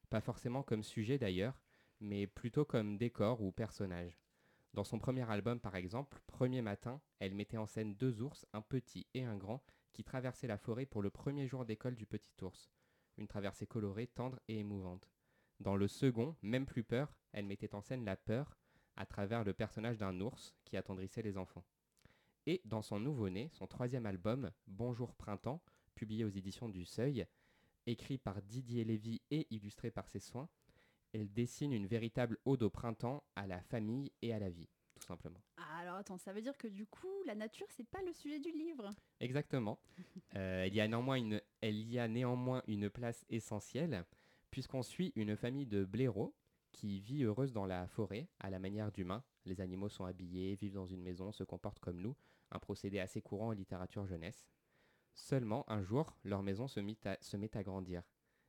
Pas forcément comme sujet d'ailleurs, mais plutôt comme décor ou personnage. Dans son premier album par exemple, Premier matin, elle mettait en scène deux ours, un petit et un grand, qui traversaient la forêt pour le premier jour d'école du petit ours. Une traversée colorée, tendre et émouvante. Dans le second, même plus peur, elle mettait en scène la peur à travers le personnage d'un ours qui attendrissait les enfants. Et dans son nouveau-né, son troisième album, Bonjour Printemps, publié aux éditions du Seuil, écrit par Didier Lévy et illustré par ses soins, elle dessine une véritable ode au printemps, à la famille et à la vie, tout simplement. Alors attends, ça veut dire que du coup, la nature, c'est pas le sujet du livre? Exactement. Euh, il, y a néanmoins une, elle y a néanmoins une place essentielle, puisqu'on suit une famille de blaireaux qui vit heureuse dans la forêt, à la manière d'humains. Les animaux sont habillés, vivent dans une maison, se comportent comme nous, un procédé assez courant en littérature jeunesse. Seulement, un jour, leur maison se, met à grandir.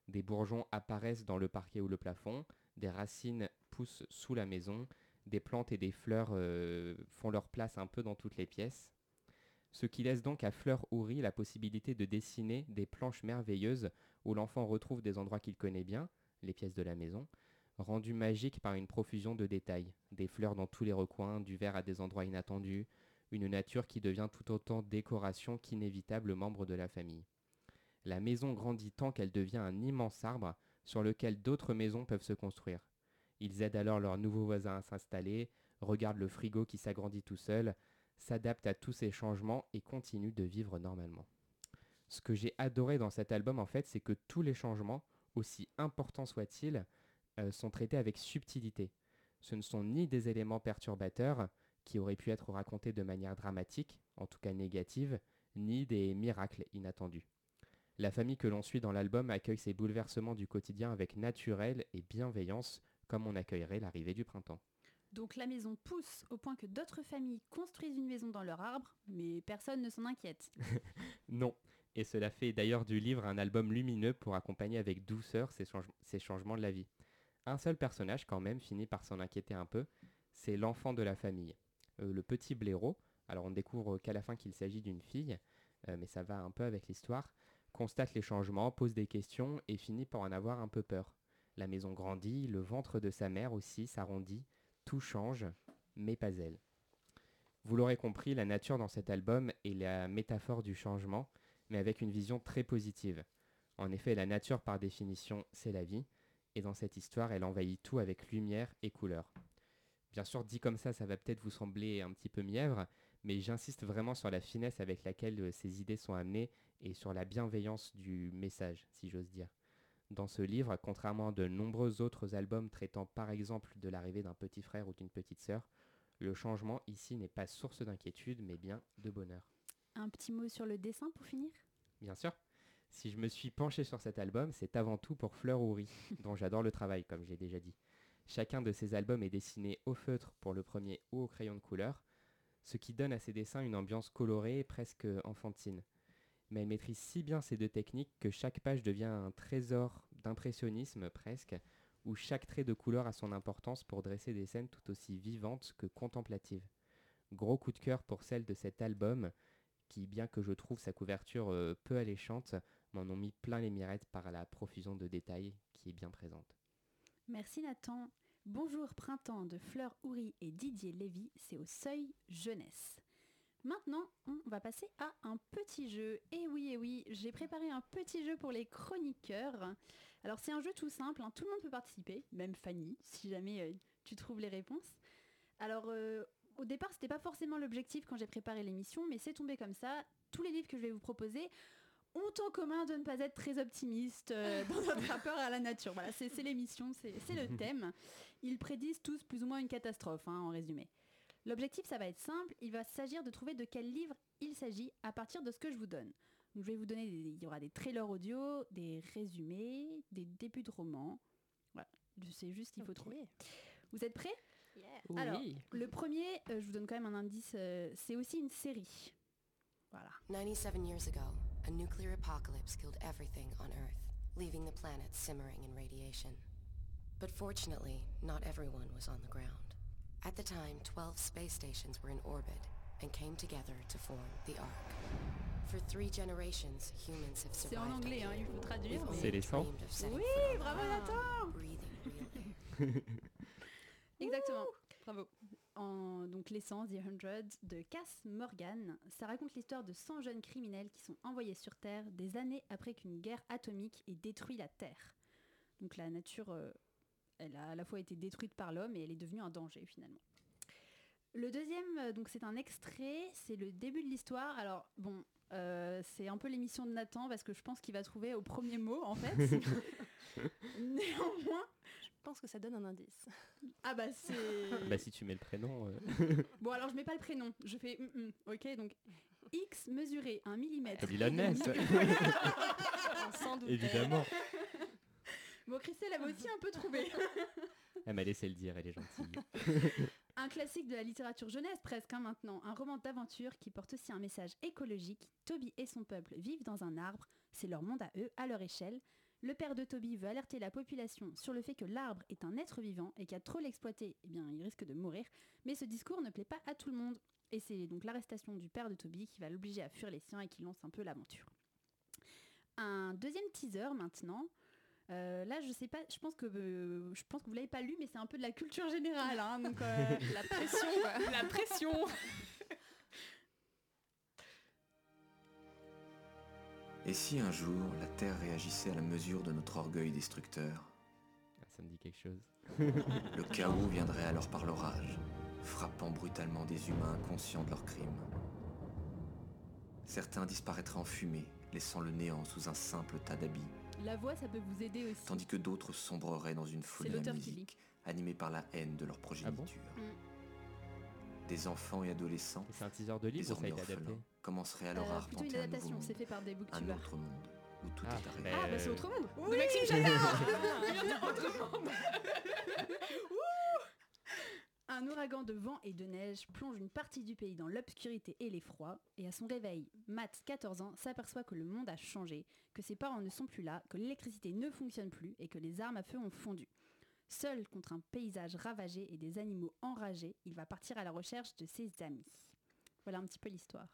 Des bourgeons apparaissent dans le parquet ou le plafond, des racines poussent sous la maison, des plantes et des fleurs euh, font leur place un peu dans toutes les pièces. Ce qui laisse donc à Fleur Houry la possibilité de dessiner des planches merveilleuses où l'enfant retrouve des endroits qu'il connaît bien, les pièces de la maison, rendues magiques par une profusion de détails, des fleurs dans tous les recoins, du vert à des endroits inattendus, une nature qui devient tout autant décoration qu'inévitable membre de la famille. La maison grandit tant qu'elle devient un immense arbre sur lequel d'autres maisons peuvent se construire. Ils aident alors leurs nouveaux voisins à s'installer, regardent le frigo qui s'agrandit tout seul, s'adaptent à tous ces changements et continuent de vivre normalement. Ce que j'ai adoré dans cet album, en fait, c'est que tous les changements, aussi importants soient-ils, euh, sont traités avec subtilité. Ce ne sont ni des éléments perturbateurs, qui auraient pu être racontés de manière dramatique, en tout cas négative, ni des miracles inattendus. La famille que l'on suit dans l'album accueille ces bouleversements du quotidien avec naturel et bienveillance, comme on accueillerait l'arrivée du printemps. Donc la maison pousse au point que d'autres familles construisent une maison dans leur arbre, mais personne ne s'en inquiète. non, et cela fait d'ailleurs du livre un album lumineux pour accompagner avec douceur ces, ces changements de la vie. Un seul personnage quand même finit par s'en inquiéter un peu, c'est l'enfant de la famille. Euh, le petit blaireau, alors on découvre qu'à la fin qu'il s'agit d'une fille, euh, mais ça va un peu avec l'histoire, constate les changements, pose des questions et finit par en avoir un peu peur. La maison grandit, le ventre de sa mère aussi s'arrondit, tout change, mais pas elle. Vous l'aurez compris, la nature dans cet album est la métaphore du changement, mais avec une vision très positive. En effet, la nature par définition, c'est la vie, et dans cette histoire, elle envahit tout avec lumière et couleur. Bien sûr, dit comme ça, ça va peut-être vous sembler un petit peu mièvre, mais j'insiste vraiment sur la finesse avec laquelle euh, ces idées sont amenées et sur la bienveillance du message, si j'ose dire. Dans ce livre, contrairement à de nombreux autres albums traitant par exemple de l'arrivée d'un petit frère ou d'une petite sœur, le changement ici n'est pas source d'inquiétude, mais bien de bonheur. Un petit mot sur le dessin pour finir? Bien sûr. Si je me suis penché sur cet album, c'est avant tout pour Fleur Houry, dont j'adore le travail, comme j'ai déjà dit. Chacun de ces albums est dessiné au feutre pour le premier ou au crayon de couleur, ce qui donne à ses dessins une ambiance colorée presque enfantine. Mais elle maîtrise si bien ces deux techniques que chaque page devient un trésor d'impressionnisme presque, où chaque trait de couleur a son importance pour dresser des scènes tout aussi vivantes que contemplatives. Gros coup de cœur pour celle de cet album, qui, bien que je trouve sa couverture euh, peu alléchante, m'en ont mis plein les mirettes par la profusion de détails qui est bien présente. Merci Nathan. Bonjour Printemps de Fleur Houry et Didier Lévy, c'est au seuil jeunesse. Maintenant, on va passer à un petit jeu. Et oui, et oui, j'ai préparé un petit jeu pour les chroniqueurs. Alors c'est un jeu tout simple, hein. tout le monde peut participer, même Fanny, si jamais euh, tu trouves les réponses. Alors euh, au départ, c'était pas forcément l'objectif quand j'ai préparé l'émission, mais c'est tombé comme ça. Tous les livres que je vais vous proposer ont en commun de ne pas être très optimistes euh, dans notre rapport à la nature. Voilà, c'est l'émission, c'est le thème. Ils prédisent tous plus ou moins une catastrophe, hein, en résumé. L'objectif, ça va être simple. Il va s'agir de trouver de quel livre il s'agit à partir de ce que je vous donne. je vais vous donner, il y aura des trailers audio, des résumés, des débuts de romans. Voilà, je sais juste qu'il faut trouver. Vous êtes prêts? Alors, le premier, euh, je vous donne quand même un indice, euh, c'est aussi une série. Voilà. 97 years ago, a nuclear apocalypse killed everything on Earth, leaving the planet simmering in radiation. But fortunately, not everyone was on the ground. At the time, 12 space stations were in orbit and came together to form the Ark. For three generations, humans have survived. C'est en anglais, hein, il faut traduire. C'est les 100. Oui, bravo Nathan Exactement. Bravo. En, donc l'essence, The Hundred de Cass Morgan. Ça raconte l'histoire de 100 jeunes criminels qui sont envoyés sur Terre des années après qu'une guerre atomique ait détruit la Terre. Donc la nature, euh, elle a à la fois été détruite par l'homme et elle est devenue un danger finalement. Le deuxième, euh, donc c'est un extrait, c'est le début de l'histoire. Alors bon, euh, c'est un peu l'émission de Nathan parce que je pense qu'il va trouver au premier mot en fait. Néanmoins, pense que ça donne un indice. ah bah c'est. Bah si tu mets le prénom. euh, Bon alors je mets pas le prénom, je fais hum, hum, ok donc X mesuré 1 mm. T'as dit la NES Sans doute. Évidemment. Bon Christelle avait aussi un peu trouvé. Elle m'a laissé le dire, elle est gentille. Un classique de la littérature jeunesse presque hein, maintenant, un roman d'aventure qui porte aussi un message écologique. Toby et son peuple vivent dans un arbre, c'est leur monde à eux, à leur échelle. Le père de Toby veut alerter la population sur le fait que l'arbre est un être vivant et qu'à trop l'exploiter, eh bien, il risque de mourir. Mais ce discours ne plaît pas à tout le monde. Et c'est donc l'arrestation du père de Toby qui va l'obliger à fuir les siens et qui lance un peu l'aventure. Un deuxième teaser maintenant. Euh, là, je sais pas, je pense que euh, je pense que vous l'avez pas lu, mais c'est un peu de la culture générale, hein, donc euh, La pression. La pression. Et si un jour la Terre réagissait à la mesure de notre orgueil destructeur? Ah, Ça me dit quelque chose. Le chaos viendrait alors par l'orage, frappant brutalement des humains inconscients de leurs crimes. Certains disparaîtraient en fumée, laissant le néant sous un simple tas d'habits, La voix, ça peut vous aider aussi. tandis que d'autres sombreraient dans une folie de la musique, animés par la haine de leur progéniture. Mm. Des enfants et adolescents, C'est un teaser de livre ou ça a désormais été adapté? Orphelins, commenceraient alors à Euh, plutôt une arpenter un nouveau adaptation, monde, c'est fait par des un autre monde, où tout Ah, est arrêté. Ah, bah c'est Autre Monde Oui, De Maxime Chattard Un ouragan de vent et de neige plonge une partie du pays dans l'obscurité et l'effroi, et à son réveil, Matt, 14 ans, s'aperçoit que le monde a changé, que ses parents ne sont plus là, que l'électricité ne fonctionne plus et que les armes à feu ont fondu. Seul contre un paysage ravagé et des animaux enragés, il va partir à la recherche de ses amis. Voilà un petit peu l'histoire.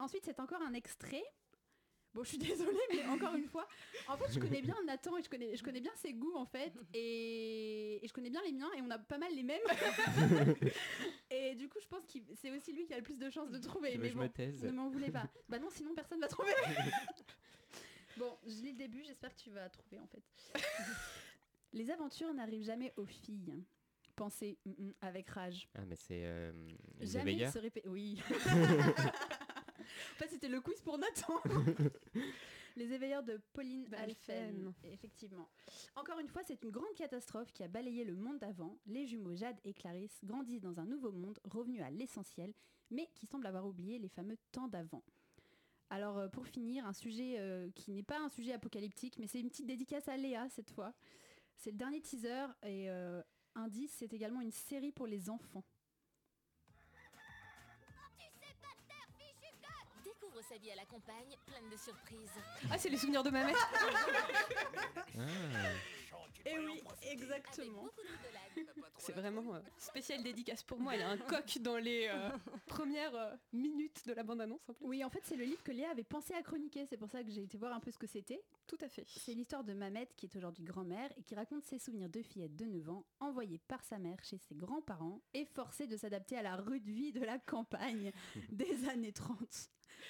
Ensuite, c'est encore un extrait. Bon, je suis désolée, mais encore une fois, en fait, je connais bien Nathan et je connais, je connais bien ses goûts, en fait, et, et je connais bien les miens, et on a pas mal les mêmes. et du coup, je pense que c'est aussi lui qui a le plus de chances de trouver. Mais je bon, me taise ne m'en voulez pas. Bah non, sinon personne va trouver. bon, je lis le début, j'espère que tu vas trouver, en fait. les aventures n'arrivent jamais aux filles. Pensez mm, mm, avec rage. Ah, mais c'est euh, Jamais se répète. Oui. En fait, c'était le quiz pour Nathan. Les éveilleurs de Pauline Alphen. Effectivement. Encore une fois, c'est une grande catastrophe qui a balayé le monde d'avant. Les jumeaux Jade et Clarisse grandissent dans un nouveau monde revenu à l'essentiel, mais qui semble avoir oublié les fameux temps d'avant. Alors, euh, pour finir, un sujet euh, qui n'est pas un sujet apocalyptique, mais c'est une petite dédicace à Léa cette fois. C'est le dernier teaser et euh, indice, c'est également une série pour les enfants. Sa vie à la campagne, pleine de surprises. Ah, c'est les souvenirs de ma mère Ah, Et oui, Avec exactement. C'est vraiment euh, spécial dédicace pour moi. Il y a un coq dans les euh, premières euh, minutes de la bande-annonce en plus. Oui, en fait, c'est le livre que Léa avait pensé à chroniquer. C'est pour ça que j'ai été voir un peu ce que c'était. Tout à fait. C'est l'histoire de Mamette, qui est aujourd'hui grand-mère, et qui raconte ses souvenirs de fillette de 9 ans, envoyée par sa mère chez ses grands-parents, et forcée de s'adapter à la rude vie de la campagne des années 30.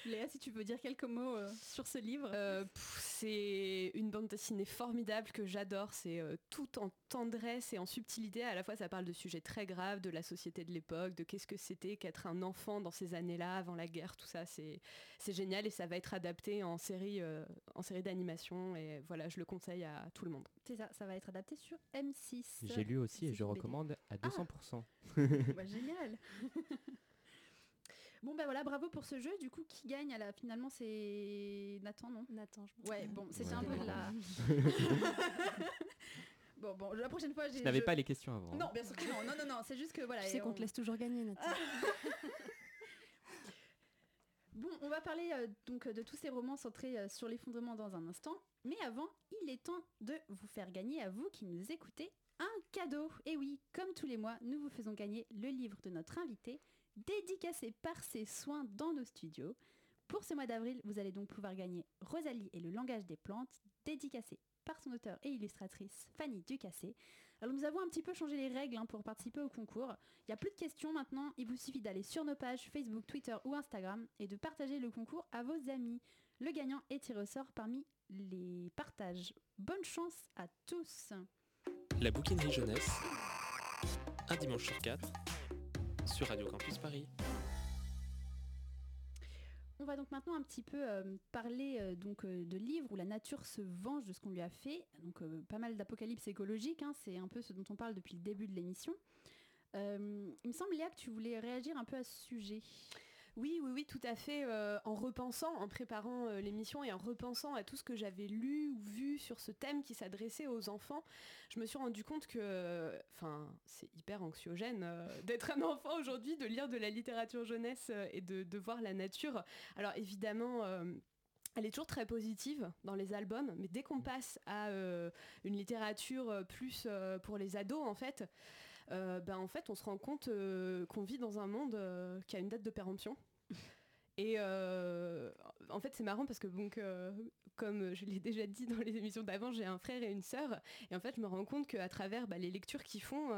Léa, si tu veux dire quelques mots euh, sur ce livre. Euh, c'est une bande dessinée formidable que j'adore. C'est euh, tout en tendresse et en subtilité. À la fois, ça parle de sujets très graves, de la société de l'époque, de qu'est-ce que c'était qu'être un enfant dans ces années-là, avant la guerre, tout ça. C'est c'est génial et ça va être adapté en série, euh, en série d'animation. Et voilà, je le conseille à tout le monde. C'est ça, ça va être adapté sur M6. j'ai lu aussi et je recommande à 200%. Bah, génial. bon ben voilà, bravo pour ce jeu. Du coup, qui gagne à la finalement c'est Nathan, non? Nathan, je Ouais, bon, c'était Ouais. un peu de la. bon, bon, la prochaine fois, j'ai. Je n'avais je- pas les questions avant. Non, hein. bien sûr que non, non, non, non, c'est juste que voilà. Tu sais qu'on on- te laisse toujours gagner, Nathan. Bon, on va parler euh, donc de tous ces romans centrés euh, sur l'effondrement dans un instant. Mais avant, il est temps de vous faire gagner à vous qui nous écoutez un cadeau. Et oui, comme tous les mois, nous vous faisons gagner le livre de notre invité, dédicacé par ses soins dans nos studios. Pour ce mois d'avril, vous allez donc pouvoir gagner Rosalie et le langage des plantes, dédicacé par son auteur et illustratrice Fanny Ducassé. Alors nous avons un petit peu changé les règles hein, pour participer au concours. Il n'y a plus de questions maintenant, il vous suffit d'aller sur nos pages Facebook, Twitter ou Instagram et de partager le concours à vos amis. Le gagnant est tiré au sort parmi les partages. Bonne chance à tous La bouquinerie jeunesse, un dimanche sur quatre, sur Radio Campus Paris. On va donc maintenant un petit peu euh, parler euh, donc, euh, de livres où la nature se venge de ce qu'on lui a fait. Donc pas mal d'apocalypse écologique, hein, c'est un peu ce dont on parle depuis le début de l'émission. il me semble Léa que tu voulais réagir un peu à ce sujet. Oui, oui, oui, tout à fait. Euh, en repensant, en préparant euh, l'émission et en repensant à tout ce que j'avais lu ou vu sur ce thème qui s'adressait aux enfants, je me suis rendu compte que, enfin, c'est hyper anxiogène euh, d'être un enfant aujourd'hui, de lire de la littérature jeunesse et de, de, voir la nature. Alors évidemment. Elle est toujours très positive dans les albums, mais dès qu'on passe à une littérature plus pour les ados, en fait, ben, en fait, on se rend compte qu'on vit dans un monde qui a une date de péremption. Et en fait, c'est marrant parce que, donc, comme je l'ai déjà dit dans les émissions d'avant, j'ai un frère et une sœur. Et en fait, je me rends compte qu'à travers bah, les lectures qu'ils font,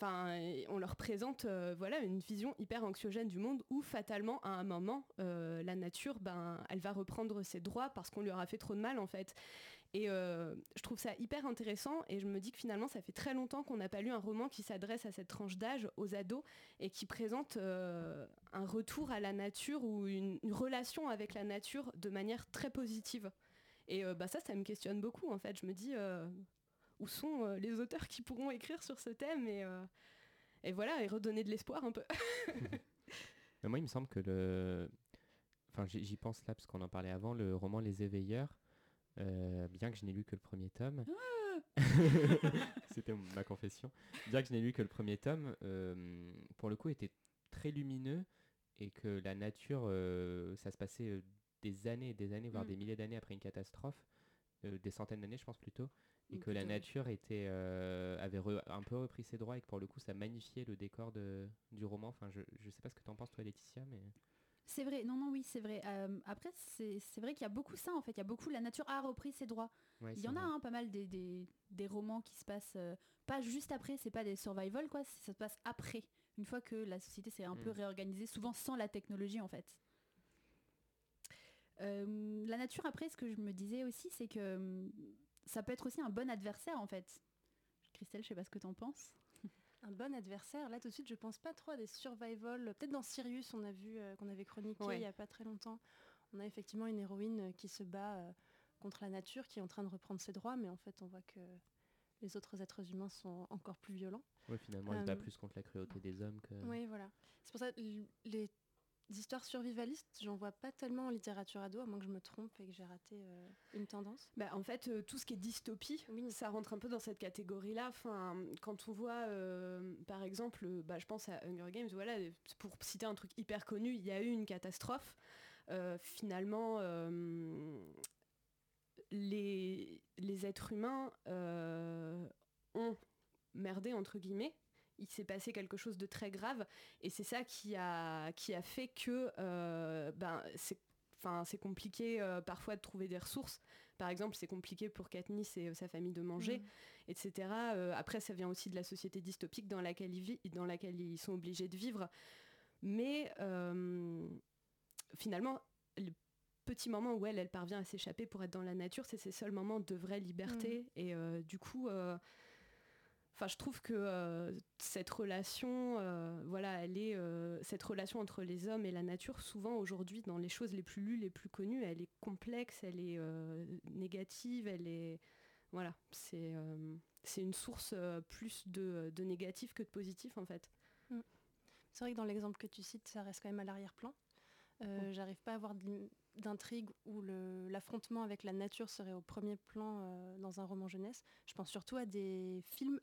on leur présente voilà, une vision hyper anxiogène du monde où fatalement, à un moment, la nature, ben, elle va reprendre ses droits parce qu'on lui aura fait trop de mal, en fait. Et euh, je trouve ça hyper intéressant et je me dis que finalement ça fait très longtemps qu'on n'a pas lu un roman qui s'adresse à cette tranche d'âge, aux ados, et qui présente euh, un retour à la nature ou une, relation avec la nature de manière très positive. Et euh, bah ça, ça me questionne beaucoup en fait. Je me dis où sont les auteurs qui pourront écrire sur ce thème et, et voilà, et redonner de l'espoir un peu. moi, il me semble que le... Enfin, j'y pense là, parce qu'on en parlait avant, le roman Les Éveilleurs, euh, bien que je n'ai lu que le premier tome. Ah C'était ma confession. Bien que je n'ai lu que le premier tome, euh, pour le coup, était très lumineux et que la nature, euh, ça se passait des années et des années, voire mm. des milliers d'années après une catastrophe, des centaines d'années, je pense plutôt, et que la nature était, avait un peu repris ses droits et que pour le coup, ça magnifiait le décor de, du roman. Enfin, je ne sais pas ce que tu en penses, toi, Laetitia, mais. C'est vrai, non, non, oui, c'est vrai. Euh, après, c'est vrai qu'il y a beaucoup ça, en fait. Il y a beaucoup, la nature a repris ses droits. il y en a hein, pas mal des, des, romans qui se passent, euh, pas juste après, c'est pas des survival, quoi, ça se passe après, une fois que la société s'est un peu mm. réorganisée, souvent sans la technologie, en fait. Euh, la nature, après, ce que je me disais aussi, c'est que ça peut être aussi un bon adversaire, en fait. Christelle, je sais pas ce que tu en penses. Un bon adversaire. Là, tout de suite, je pense pas trop à des survival. Peut-être dans Sirius, on a vu euh, qu'on avait chroniqué il y a pas très longtemps. On a effectivement une héroïne euh, qui se bat euh, contre la nature, qui est en train de reprendre ses droits, mais en fait, on voit que les autres êtres humains sont encore plus violents. Oui, finalement, elle se bat plus contre la cruauté des hommes que. Oui, voilà. C'est pour ça que les histoires survivalistes, j'en vois pas tellement en littérature ado, à moins que je me trompe et que j'ai raté euh, une tendance. Bah, en fait, euh, tout ce qui est dystopie, ça rentre un peu dans cette catégorie-là. Enfin, quand on voit, euh, par exemple, bah, je pense à Hunger Games, voilà, pour citer un truc hyper connu, il y a eu une catastrophe. finalement, les, les, êtres humains ont merdé, entre guillemets, il s'est passé quelque chose de très grave et c'est ça qui a, qui a fait que euh, ben, c'est Enfin, c'est compliqué euh, parfois de trouver des ressources. Par exemple, c'est compliqué pour Katniss et euh, sa famille de manger, mm. etc. après, ça vient aussi de la société dystopique dans laquelle ils, vivent, dans laquelle ils sont obligés de vivre. Mais finalement, le petit moment où elle, elle parvient à s'échapper pour être dans la nature, c'est ses seuls moments de vraie liberté. Mm. Et du coup, Enfin, je trouve que euh, cette relation, euh, voilà, elle est euh, cette relation entre les hommes et la nature. Souvent aujourd'hui, dans les choses les plus lues, les plus connues, elle est complexe, elle est négative, elle est, voilà, c'est c'est une source plus de, de, négatif que de positif en fait. Mm. C'est vrai que dans l'exemple que tu cites, ça reste quand même à l'arrière-plan. J'arrive pas à avoir d'intrigue où l'affrontement avec la nature serait au premier plan dans un roman jeunesse. Je pense surtout à des films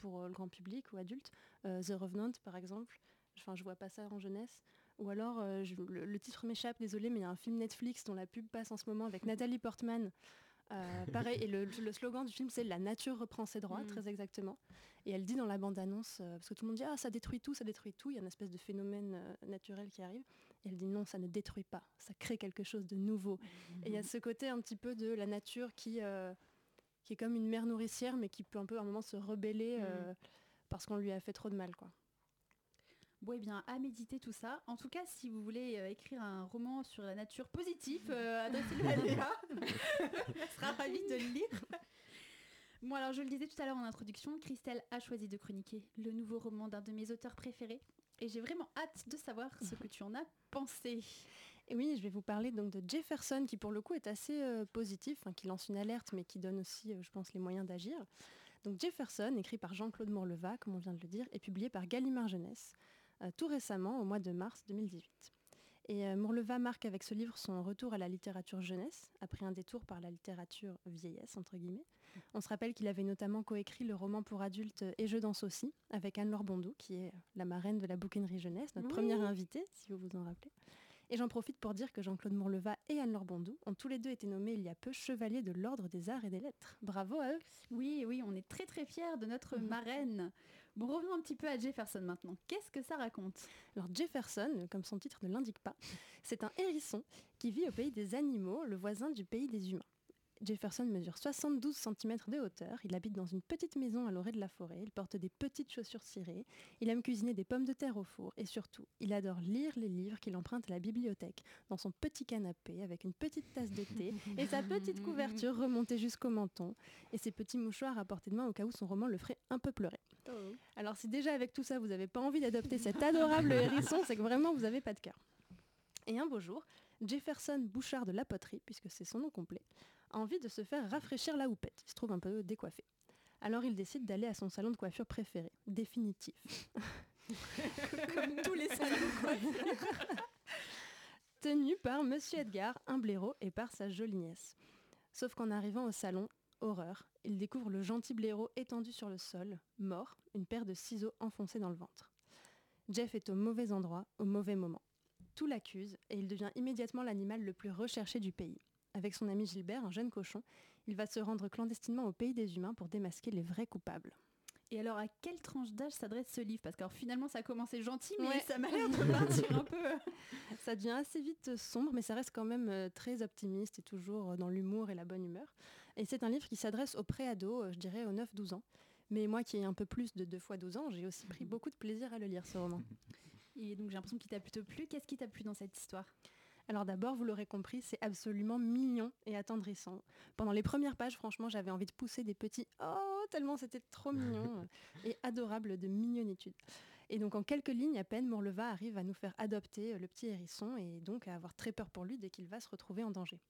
pour euh, le grand public ou adulte. Euh, The Revenant, par exemple. Enfin, je vois pas ça en jeunesse. Ou alors, euh, le, titre m'échappe, désolé, mais il y a un film Netflix dont la pub passe en ce moment avec Nathalie Portman. pareil, et le, slogan du film, c'est La nature reprend ses droits, mm. très exactement. Et elle dit dans la bande-annonce, parce que tout le monde dit Ah, ça détruit tout, ça détruit tout, il y a une espèce de phénomène naturel qui arrive. Et elle dit non, ça ne détruit pas, ça crée quelque chose de nouveau. Et il y a ce côté un petit peu de la nature qui, qui est comme une mère nourricière, mais qui peut un peu à un moment se rebeller euh, parce qu'on lui a fait trop de mal. quoi. Bon, eh bien, à méditer tout ça. En tout cas, si vous voulez euh, écrire un roman sur la nature positive, euh, adressez-le à Léa. Elle sera ravie de le lire. Bon, alors, je le disais tout à l'heure en introduction, Christelle a choisi de chroniquer le nouveau roman d'un de mes auteurs préférés. Et j'ai vraiment hâte de savoir ce que tu en as pensé. Et oui, je vais vous parler donc de Jefferson, qui pour le coup est assez euh, positif, hein, qui lance une alerte, mais qui donne aussi, euh, je pense, les moyens d'agir. Donc Jefferson, écrit par Jean-Claude Morleva, comme on vient de le dire, est publié par Gallimard Jeunesse, euh, tout récemment, au mois de mars 2018. Et Morleva marque avec ce livre son retour à la littérature jeunesse, après un détour par la littérature vieillesse, entre guillemets. On se rappelle qu'il avait notamment coécrit le roman pour adultes Et je danse aussi, avec Anne-Laure Bondou, qui est la marraine de la bouquinerie jeunesse, notre Oui. première invitée, si vous vous en rappelez. Et j'en profite pour dire que Jean-Claude Morleva et Anne-Laure Bondou ont tous les deux été nommés il y a peu chevaliers de l'Ordre des Arts et des Lettres. Bravo à eux Oui, oui, on est très très fiers de notre marraine. Bon, revenons un petit peu à Jefferson maintenant. Qu'est-ce que ça raconte? Alors Jefferson, comme son titre ne l'indique pas, c'est un hérisson qui vit au pays des animaux, le voisin du pays des humains. Jefferson mesure 72 cm de hauteur, il habite dans une petite maison à l'orée de la forêt, il porte des petites chaussures cirées, il aime cuisiner des pommes de terre au four. Et surtout, il adore lire les livres qu'il emprunte à la bibliothèque dans son petit canapé avec une petite tasse de thé et sa petite couverture remontée jusqu'au menton. Et ses petits mouchoirs à portée de main au cas où son roman le ferait un peu pleurer. Alors si déjà avec tout ça vous n'avez pas envie d'adopter cet adorable hérisson, c'est que vraiment vous n'avez pas de cœur. Et un beau jour, Jefferson Bouchard de la poterie, puisque c'est son nom complet, a envie de se faire rafraîchir la houppette. Il se trouve un peu décoiffé. Alors il décide d'aller à son salon de coiffure préféré, définitif. Comme tous les salons de coiffure. Tenu par Monsieur Edgar, un blaireau, et par sa jolie nièce. Sauf qu'en arrivant au salon, horreur, il découvre le gentil blaireau étendu sur le sol, mort, une paire de ciseaux enfoncés dans le ventre. Jeff est au mauvais endroit, au mauvais moment. Tout l'accuse et il devient immédiatement l'animal le plus recherché du pays. Avec son ami Gilbert, un jeune cochon, il va se rendre clandestinement au pays des humains pour démasquer les vrais coupables. Et alors, à quelle tranche d'âge s'adresse ce livre? Parce que alors, finalement, ça a commencé gentil, mais Ouais. ça m'a l'air de partir un peu. Ça devient assez vite euh, sombre, mais ça reste quand même euh, très optimiste et toujours euh, dans l'humour et la bonne humeur. Et c'est un livre qui s'adresse aux pré-ados, je dirais aux 9-12 ans. Mais moi qui ai un peu plus de 2 fois 12 ans, j'ai aussi pris beaucoup de plaisir à le lire, ce roman. Et donc, j'ai l'impression qu'il t'a plutôt plu. Qu'est-ce qui t'a plu dans cette histoire? Alors d'abord, vous l'aurez compris, c'est absolument mignon et attendrissant. Pendant les premières pages, franchement, j'avais envie de pousser des petits « Oh !» tellement c'était trop mignon et adorable de mignonitude. Et donc en quelques lignes à peine, Morleva arrive à nous faire adopter euh, le petit hérisson et donc à avoir très peur pour lui dès qu'il va se retrouver en danger.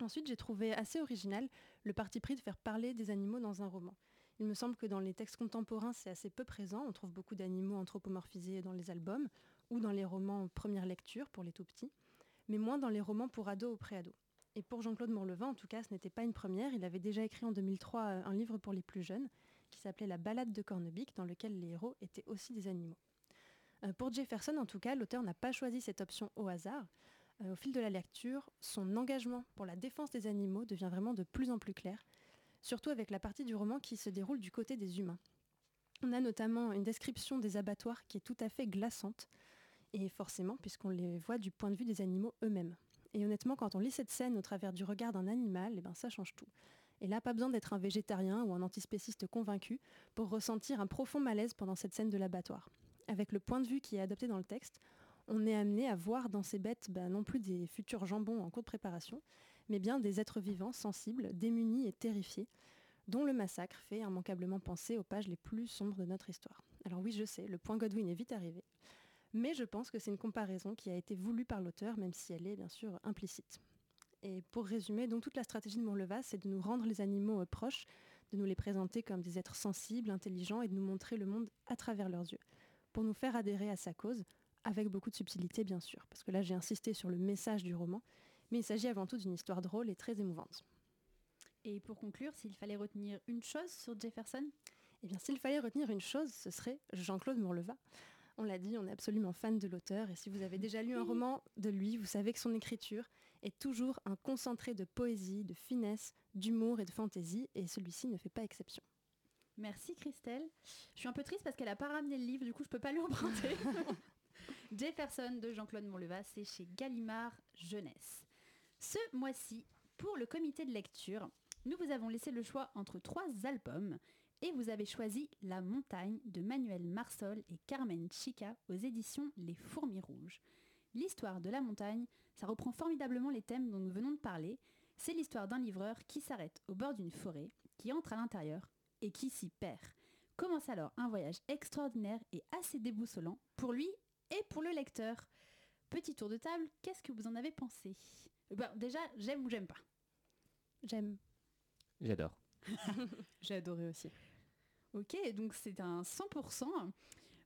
Ensuite, j'ai trouvé assez original le parti pris de faire parler des animaux dans un roman. Il me semble que dans les textes contemporains, c'est assez peu présent. On trouve beaucoup d'animaux anthropomorphisés dans les albums ou dans les romans première lecture pour les tout petits, mais moins dans les romans pour ados ou pré-ados. Et pour Jean-Claude Morlevin, en tout cas, ce n'était pas une première. Il avait déjà écrit en 2003 euh, un livre pour les plus jeunes qui s'appelait La balade de Cornebic, dans lequel les héros étaient aussi des animaux. Euh, pour Jefferson, en tout cas, l'auteur n'a pas choisi cette option au hasard. Euh, au fil de la lecture, son engagement pour la défense des animaux devient vraiment de plus en plus clair, surtout avec la partie du roman qui se déroule du côté des humains. On a notamment une description des abattoirs qui est tout à fait glaçante, et forcément puisqu'on les voit du point de vue des animaux eux-mêmes. Et honnêtement, quand on lit cette scène au travers du regard d'un animal, eh ben, ça change tout. Et là, pas besoin d'être un végétarien ou un antispéciste convaincu pour ressentir un profond malaise pendant cette scène de l'abattoir. Avec le point de vue qui est adopté dans le texte, on est amené à voir dans ces bêtes ben, non plus des futurs jambons en cours de préparation, mais bien des êtres vivants, sensibles, démunis et terrifiés, dont le massacre fait immanquablement penser aux pages les plus sombres de notre histoire. Alors oui, je sais, le point Godwin est vite arrivé, mais je pense que c'est une comparaison qui a été voulue par l'auteur, même si elle est bien sûr implicite. Et pour résumer, donc toute la stratégie de Montlevas, c'est de nous rendre les animaux euh, proches, de nous les présenter comme des êtres sensibles, intelligents et de nous montrer le monde à travers leurs yeux, pour nous faire adhérer à sa cause, avec beaucoup de subtilité bien sûr, parce que là j'ai insisté sur le message du roman, mais il s'agit avant tout d'une histoire drôle et très émouvante. Et pour conclure, s'il fallait retenir une chose sur Jefferson? Eh bien, s'il fallait retenir une chose, ce serait Jean-Claude Morleva. On l'a dit, on est absolument fan de l'auteur, et si vous avez déjà lu un roman de lui, vous savez que son écriture est toujours un concentré de poésie, de finesse, d'humour et de fantaisie, et celui-ci ne fait pas exception. Merci Christelle. Je suis un peu triste parce qu'elle a pas ramené le livre, du coup je peux pas lui emprunter. Jefferson de Jean-Claude Monleva, c'est chez Gallimard Jeunesse. Ce mois-ci, pour le comité de lecture, nous vous avons laissé le choix entre trois albums et vous avez choisi La montagne de Manuel Marsol et Carmen Chica aux éditions Les Fourmis Rouges. L'histoire de la montagne, ça reprend formidablement les thèmes dont nous venons de parler. C'est l'histoire d'un livreur qui s'arrête au bord d'une forêt, qui entre à l'intérieur et qui s'y perd. Commence alors un voyage extraordinaire et assez déboussolant pour lui et pour le lecteur. Petit tour de table, qu'est-ce que vous en avez pensé? Ben, Déjà, j'aime ou j'aime pas? J'aime. J'adore. J'ai adoré aussi. Ok, donc c'est un 100%.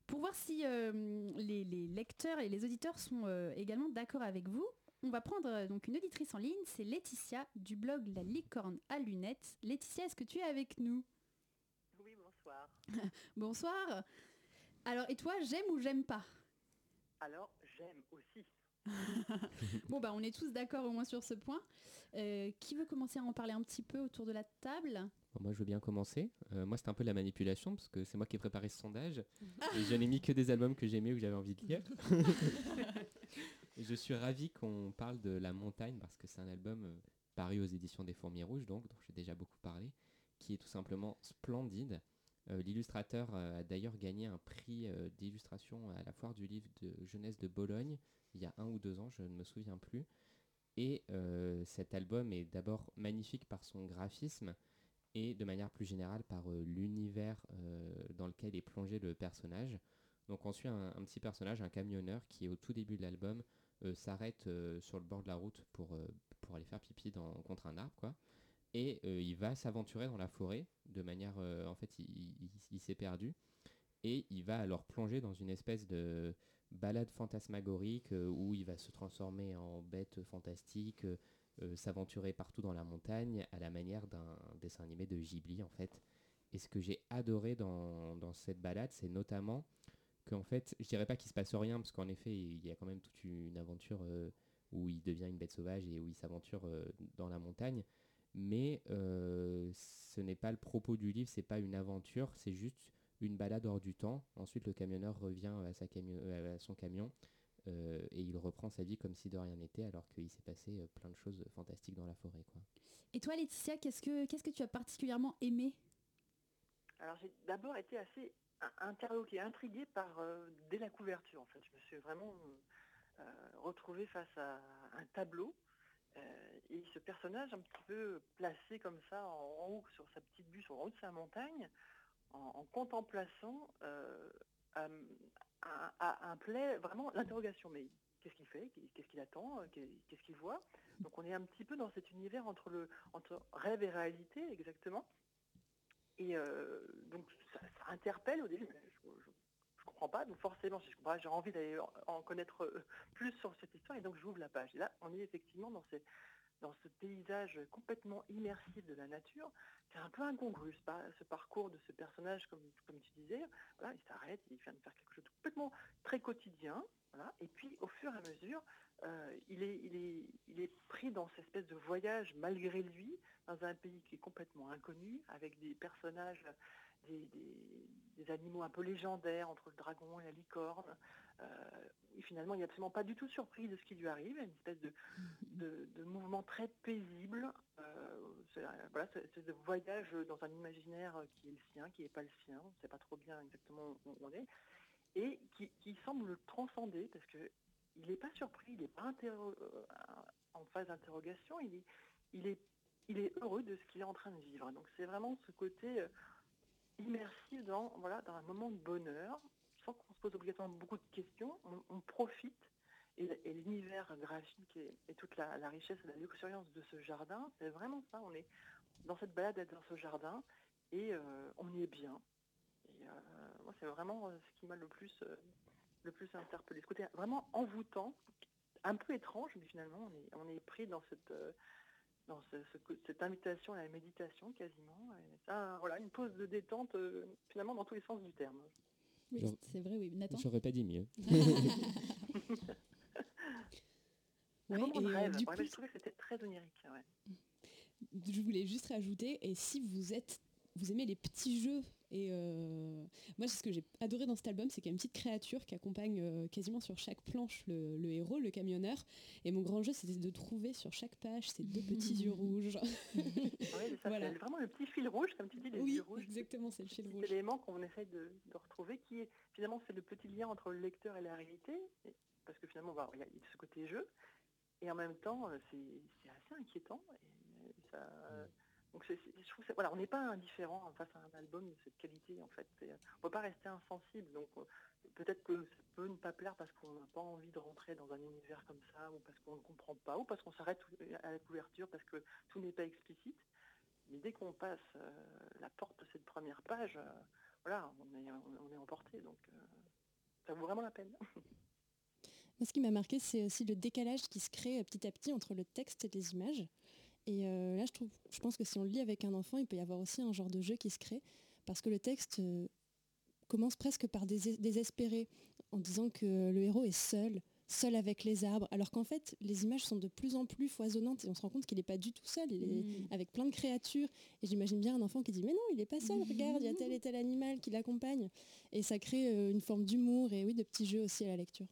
Pour voir si euh, les, les lecteurs et les auditeurs sont euh, également d'accord avec vous, on va prendre euh, donc une auditrice en ligne, c'est Laetitia du blog La Licorne à lunettes. Laetitia, est-ce que tu es avec nous? Oui, bonsoir. Bonsoir. Alors, et toi, j'aime ou j'aime pas? Alors, j'aime aussi. Bon, bah on est tous d'accord au moins sur ce point. Euh, qui veut commencer à en parler un petit peu autour de la table? Moi, je veux bien commencer. Euh, moi, c'était un peu la manipulation parce que c'est moi qui ai préparé ce sondage et je n'ai mis que des albums que j'aimais ou que j'avais envie de lire. Et je suis ravi qu'on parle de La Montagne parce que c'est un album euh, paru aux éditions des Fourmis Rouges, donc dont j'ai déjà beaucoup parlé, qui est tout simplement splendide. Euh, L'illustrateur a d'ailleurs gagné un prix d'illustration à la foire du livre de jeunesse de Bologne il y a un ou deux ans, je ne me souviens plus. Et euh, cet album est d'abord magnifique par son graphisme et de manière plus générale par euh, l'univers euh, dans lequel est plongé le personnage. Donc on suit un, petit personnage, un camionneur qui au tout début de l'album s'arrête sur le bord de la route pour, aller faire pipi dans, contre un arbre quoi. Et il va s'aventurer dans la forêt de manière en fait il s'est perdu et il va alors plonger dans une espèce de balade fantasmagorique euh, où il va se transformer en bête fantastique, euh, euh, s'aventurer partout dans la montagne à la manière d'un dessin animé de Ghibli en fait. Et ce que j'ai adoré dans, cette balade, c'est notamment qu'en fait, je dirais pas qu'il se passe rien, parce qu'en effet, il y a quand même toute une aventure où il devient une bête sauvage et où il s'aventure dans la montagne. Mais ce n'est pas le propos du livre, c'est pas une aventure, c'est juste une balade hors du temps. Ensuite, le camionneur revient à, sa camio- euh, à son camion euh, et il reprend sa vie comme si de rien n'était, alors qu'il s'est passé euh, plein de choses fantastiques dans la forêt. Quoi. Et toi, Laetitia, qu'est-ce que, qu'est-ce que tu as particulièrement aimé? Alors, j'ai d'abord été assez in- interloquée, intriguée par, euh, dès la couverture, en fait. Je me suis vraiment euh, retrouvée face à un tableau. euh, et ce personnage un petit peu placé comme ça en, en haut sur sa petite bûche, en haut de sa montagne, en, en euh, un, un- plaid, vraiment l'interrogation. Mais qu'est-ce qu'il fait? Qu'est-ce qu'il attend? Qu'est- Qu'est-ce qu'il voit? Donc on est un petit peu dans cet univers entre, le, entre rêve et réalité, exactement. Et euh, donc ça, interpelle au début. Je, je, comprends pas, donc forcément, je comprends j'ai envie d'aller en, connaître plus sur cette histoire, et donc j'ouvre la page. Et là, on est effectivement dans, ces, dans ce paysage complètement immersif de la nature. C'est un peu incongru, ce, par- ce parcours de ce personnage, comme, tu disais. Il s'arrête, il vient de faire quelque chose de complètement très quotidien. Et puis, au fur et à mesure, euh, il, est, pris dans cette espèce de voyage malgré lui, dans un pays qui est complètement inconnu, avec des personnages, des animaux un peu légendaires, entre le dragon et la licorne. Euh, finalement, il n'est absolument pas du tout surpris de ce qui lui arrive. Une espèce de, mouvement très paisible. Euh, c'est, euh, voilà, de voyage dans un imaginaire qui est le sien, qui n'est pas le sien. On ne sait pas trop bien exactement où on est. Et qui, semble le transcender, parce que il n'est pas surpris, il n'est pas en phase d'interrogation, il est, heureux de ce qu'il est en train de vivre. Donc c'est vraiment ce côté immersif dans, voilà, dans un moment de bonheur, pose obligatoirement beaucoup de questions, on, profite. Et, l'univers graphique et, toute la, richesse et la luxuriance de ce jardin, c'est vraiment ça. On est dans cette balade dans ce jardin et euh, on y est bien. Euh, moi, c'est vraiment euh, ce qui m'a le plus, le plus interpellé. Ce côté vraiment envoûtant, un peu étrange, mais finalement, on est, pris dans cette, dans cette invitation à la méditation quasiment. Voilà, une pause de détente, finalement, dans tous les sens du terme. Oui, c'est vrai, oui. Nathan? J'aurais pas dit mieux. Ouais, et, euh, rêve. du Ouais, coup, mais je trouvais que c'était très onirique. ouais. je voulais juste rajouter, et si vous êtes vous aimez les petits jeux. Et euh, moi, ce que j'ai adoré dans cet album, c'est qu'il y a une petite créature qui accompagne euh, quasiment sur chaque planche le, le héros, le camionneur. Et mon grand jeu, c'était de trouver sur chaque page ces deux petits yeux rouges. Oui, c'est ça, Voilà. c'est vraiment le petit fil rouge, comme tu dis, les Oui, yeux rouges. exactement, c'est le fil rouge. élément qu'on essaye de, de retrouver, qui est finalement c'est le petit lien entre le lecteur et la réalité, parce que finalement bah, il y a ce côté jeu, et en même temps euh, c'est c'est assez inquiétant. Et, euh, ça, donc je trouve que voilà, on n'est pas indifférent face à un album de cette qualité en fait. Et, euh, on ne peut pas rester insensible. Donc euh, peut-être que ça peut ne pas plaire parce qu'on n'a pas envie de rentrer dans un univers comme ça, ou parce qu'on ne comprend pas, ou parce qu'on s'arrête à la couverture parce que tout n'est pas explicite. Mais dès qu'on passe euh, la porte de cette première page, euh, voilà, on est, on est emporté. Donc euh, ça vaut vraiment la peine. Moi, ce qui m'a marqué, c'est aussi le décalage qui se crée euh, petit à petit entre le texte et les images. Et euh, là, je, trouve, je pense que si on le lit avec un enfant, il peut y avoir aussi un genre de jeu qui se crée, parce que le texte euh, commence presque par dés- désespérer, en disant que le héros est seul, seul avec les arbres, alors qu'en fait, les images sont de plus en plus foisonnantes, et on se rend compte qu'il n'est pas du tout seul, il est Mm. avec plein de créatures. Et j'imagine bien un enfant qui dit, mais non, il n'est pas seul, regarde, il y a tel et tel animal qui l'accompagne. Et ça crée euh, une forme d'humour et oui, de petits jeux aussi à la lecture.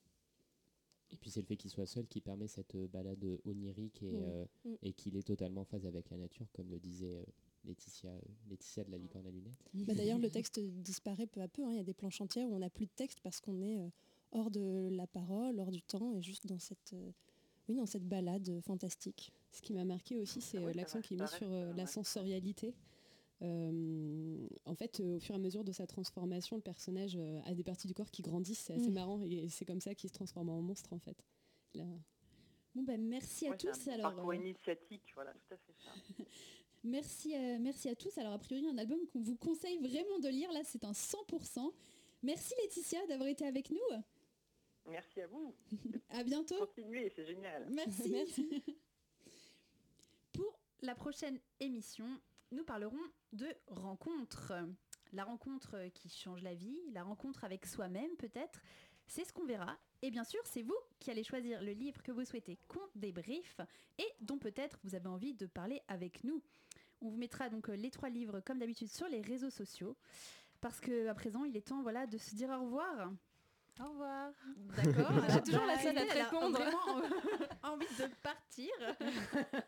Et puis c'est le fait qu'il soit seul qui permet cette euh, balade onirique et, Mm. euh, Mm. et qu'il est totalement en phase avec la nature, comme le disait euh, Laetitia, euh, Laetitia de la licorne à lunettes. Bah, D'ailleurs, le texte disparaît peu à peu. hein. Il y a des planches entières où on n'a plus de texte parce qu'on est euh, hors de la parole, hors du temps et juste dans cette, euh, oui, dans cette balade euh, fantastique. Ce qui m'a marqué aussi, c'est Ah euh, l'accent qui est mis sur euh, euh, la ouais. sensorialité. Euh, en fait, euh, au fur et à mesure de sa transformation, le personnage euh, a des parties du corps qui grandissent, c'est assez Mm. marrant, et c'est comme ça qu'il se transforme en monstre, en fait. Là, Bon ben merci à Ouais, tous un alors. parcours euh, initiatique, voilà, tout à fait ça. Merci, euh, merci à tous. Alors, a priori, un album qu'on vous conseille vraiment de lire. Là, c'est un 100%. Merci Laetitia d'avoir été avec nous. Merci à vous. À bientôt. Continuez, c'est génial. Merci. Pour la prochaine émission, nous parlerons de rencontres. La rencontre qui change la vie, la rencontre avec soi-même peut-être, c'est ce qu'on verra. Et bien sûr, c'est vous qui allez choisir le livre que vous souhaitez qu'on débriefe et dont peut-être vous avez envie de parler avec nous. On vous mettra donc euh, les trois livres comme d'habitude sur les réseaux sociaux parce que à présent, il est temps voilà de se dire au revoir. Au revoir. D'accord. Suis toujours la seule à te répondre. vraiment envie de partir.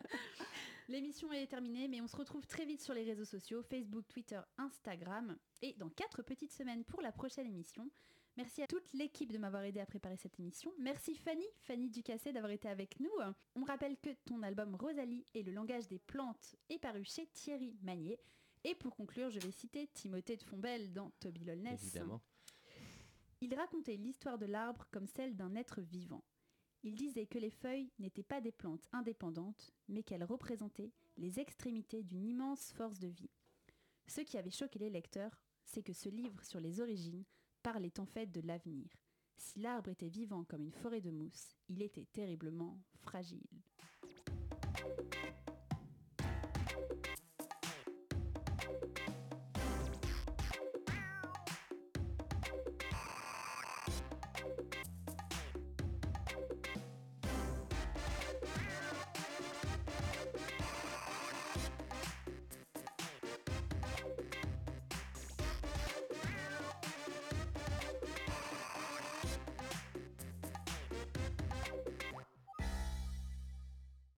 L'émission est terminée, mais on se retrouve très vite sur les réseaux sociaux, Facebook, Twitter, Instagram, et dans quatre petites semaines pour la prochaine émission. Merci à toute l'équipe de m'avoir aidé à préparer cette émission. Merci Fanny, Fanny Ducassé d'avoir été avec nous. On rappelle que ton album Rosalie et le langage des plantes est paru chez Thierry Magnier. Et pour conclure, je vais citer Timothée de Fombelle dans Toby Lolness. Évidemment. Il racontait l'histoire de l'arbre comme celle d'un être vivant. Il disait que les feuilles n'étaient pas des plantes indépendantes, mais qu'elles représentaient les extrémités d'une immense force de vie. Ce qui avait choqué les lecteurs, c'est que ce livre sur les origines parlait en fait de l'avenir. Si l'arbre était vivant comme une forêt de mousse, il était terriblement fragile.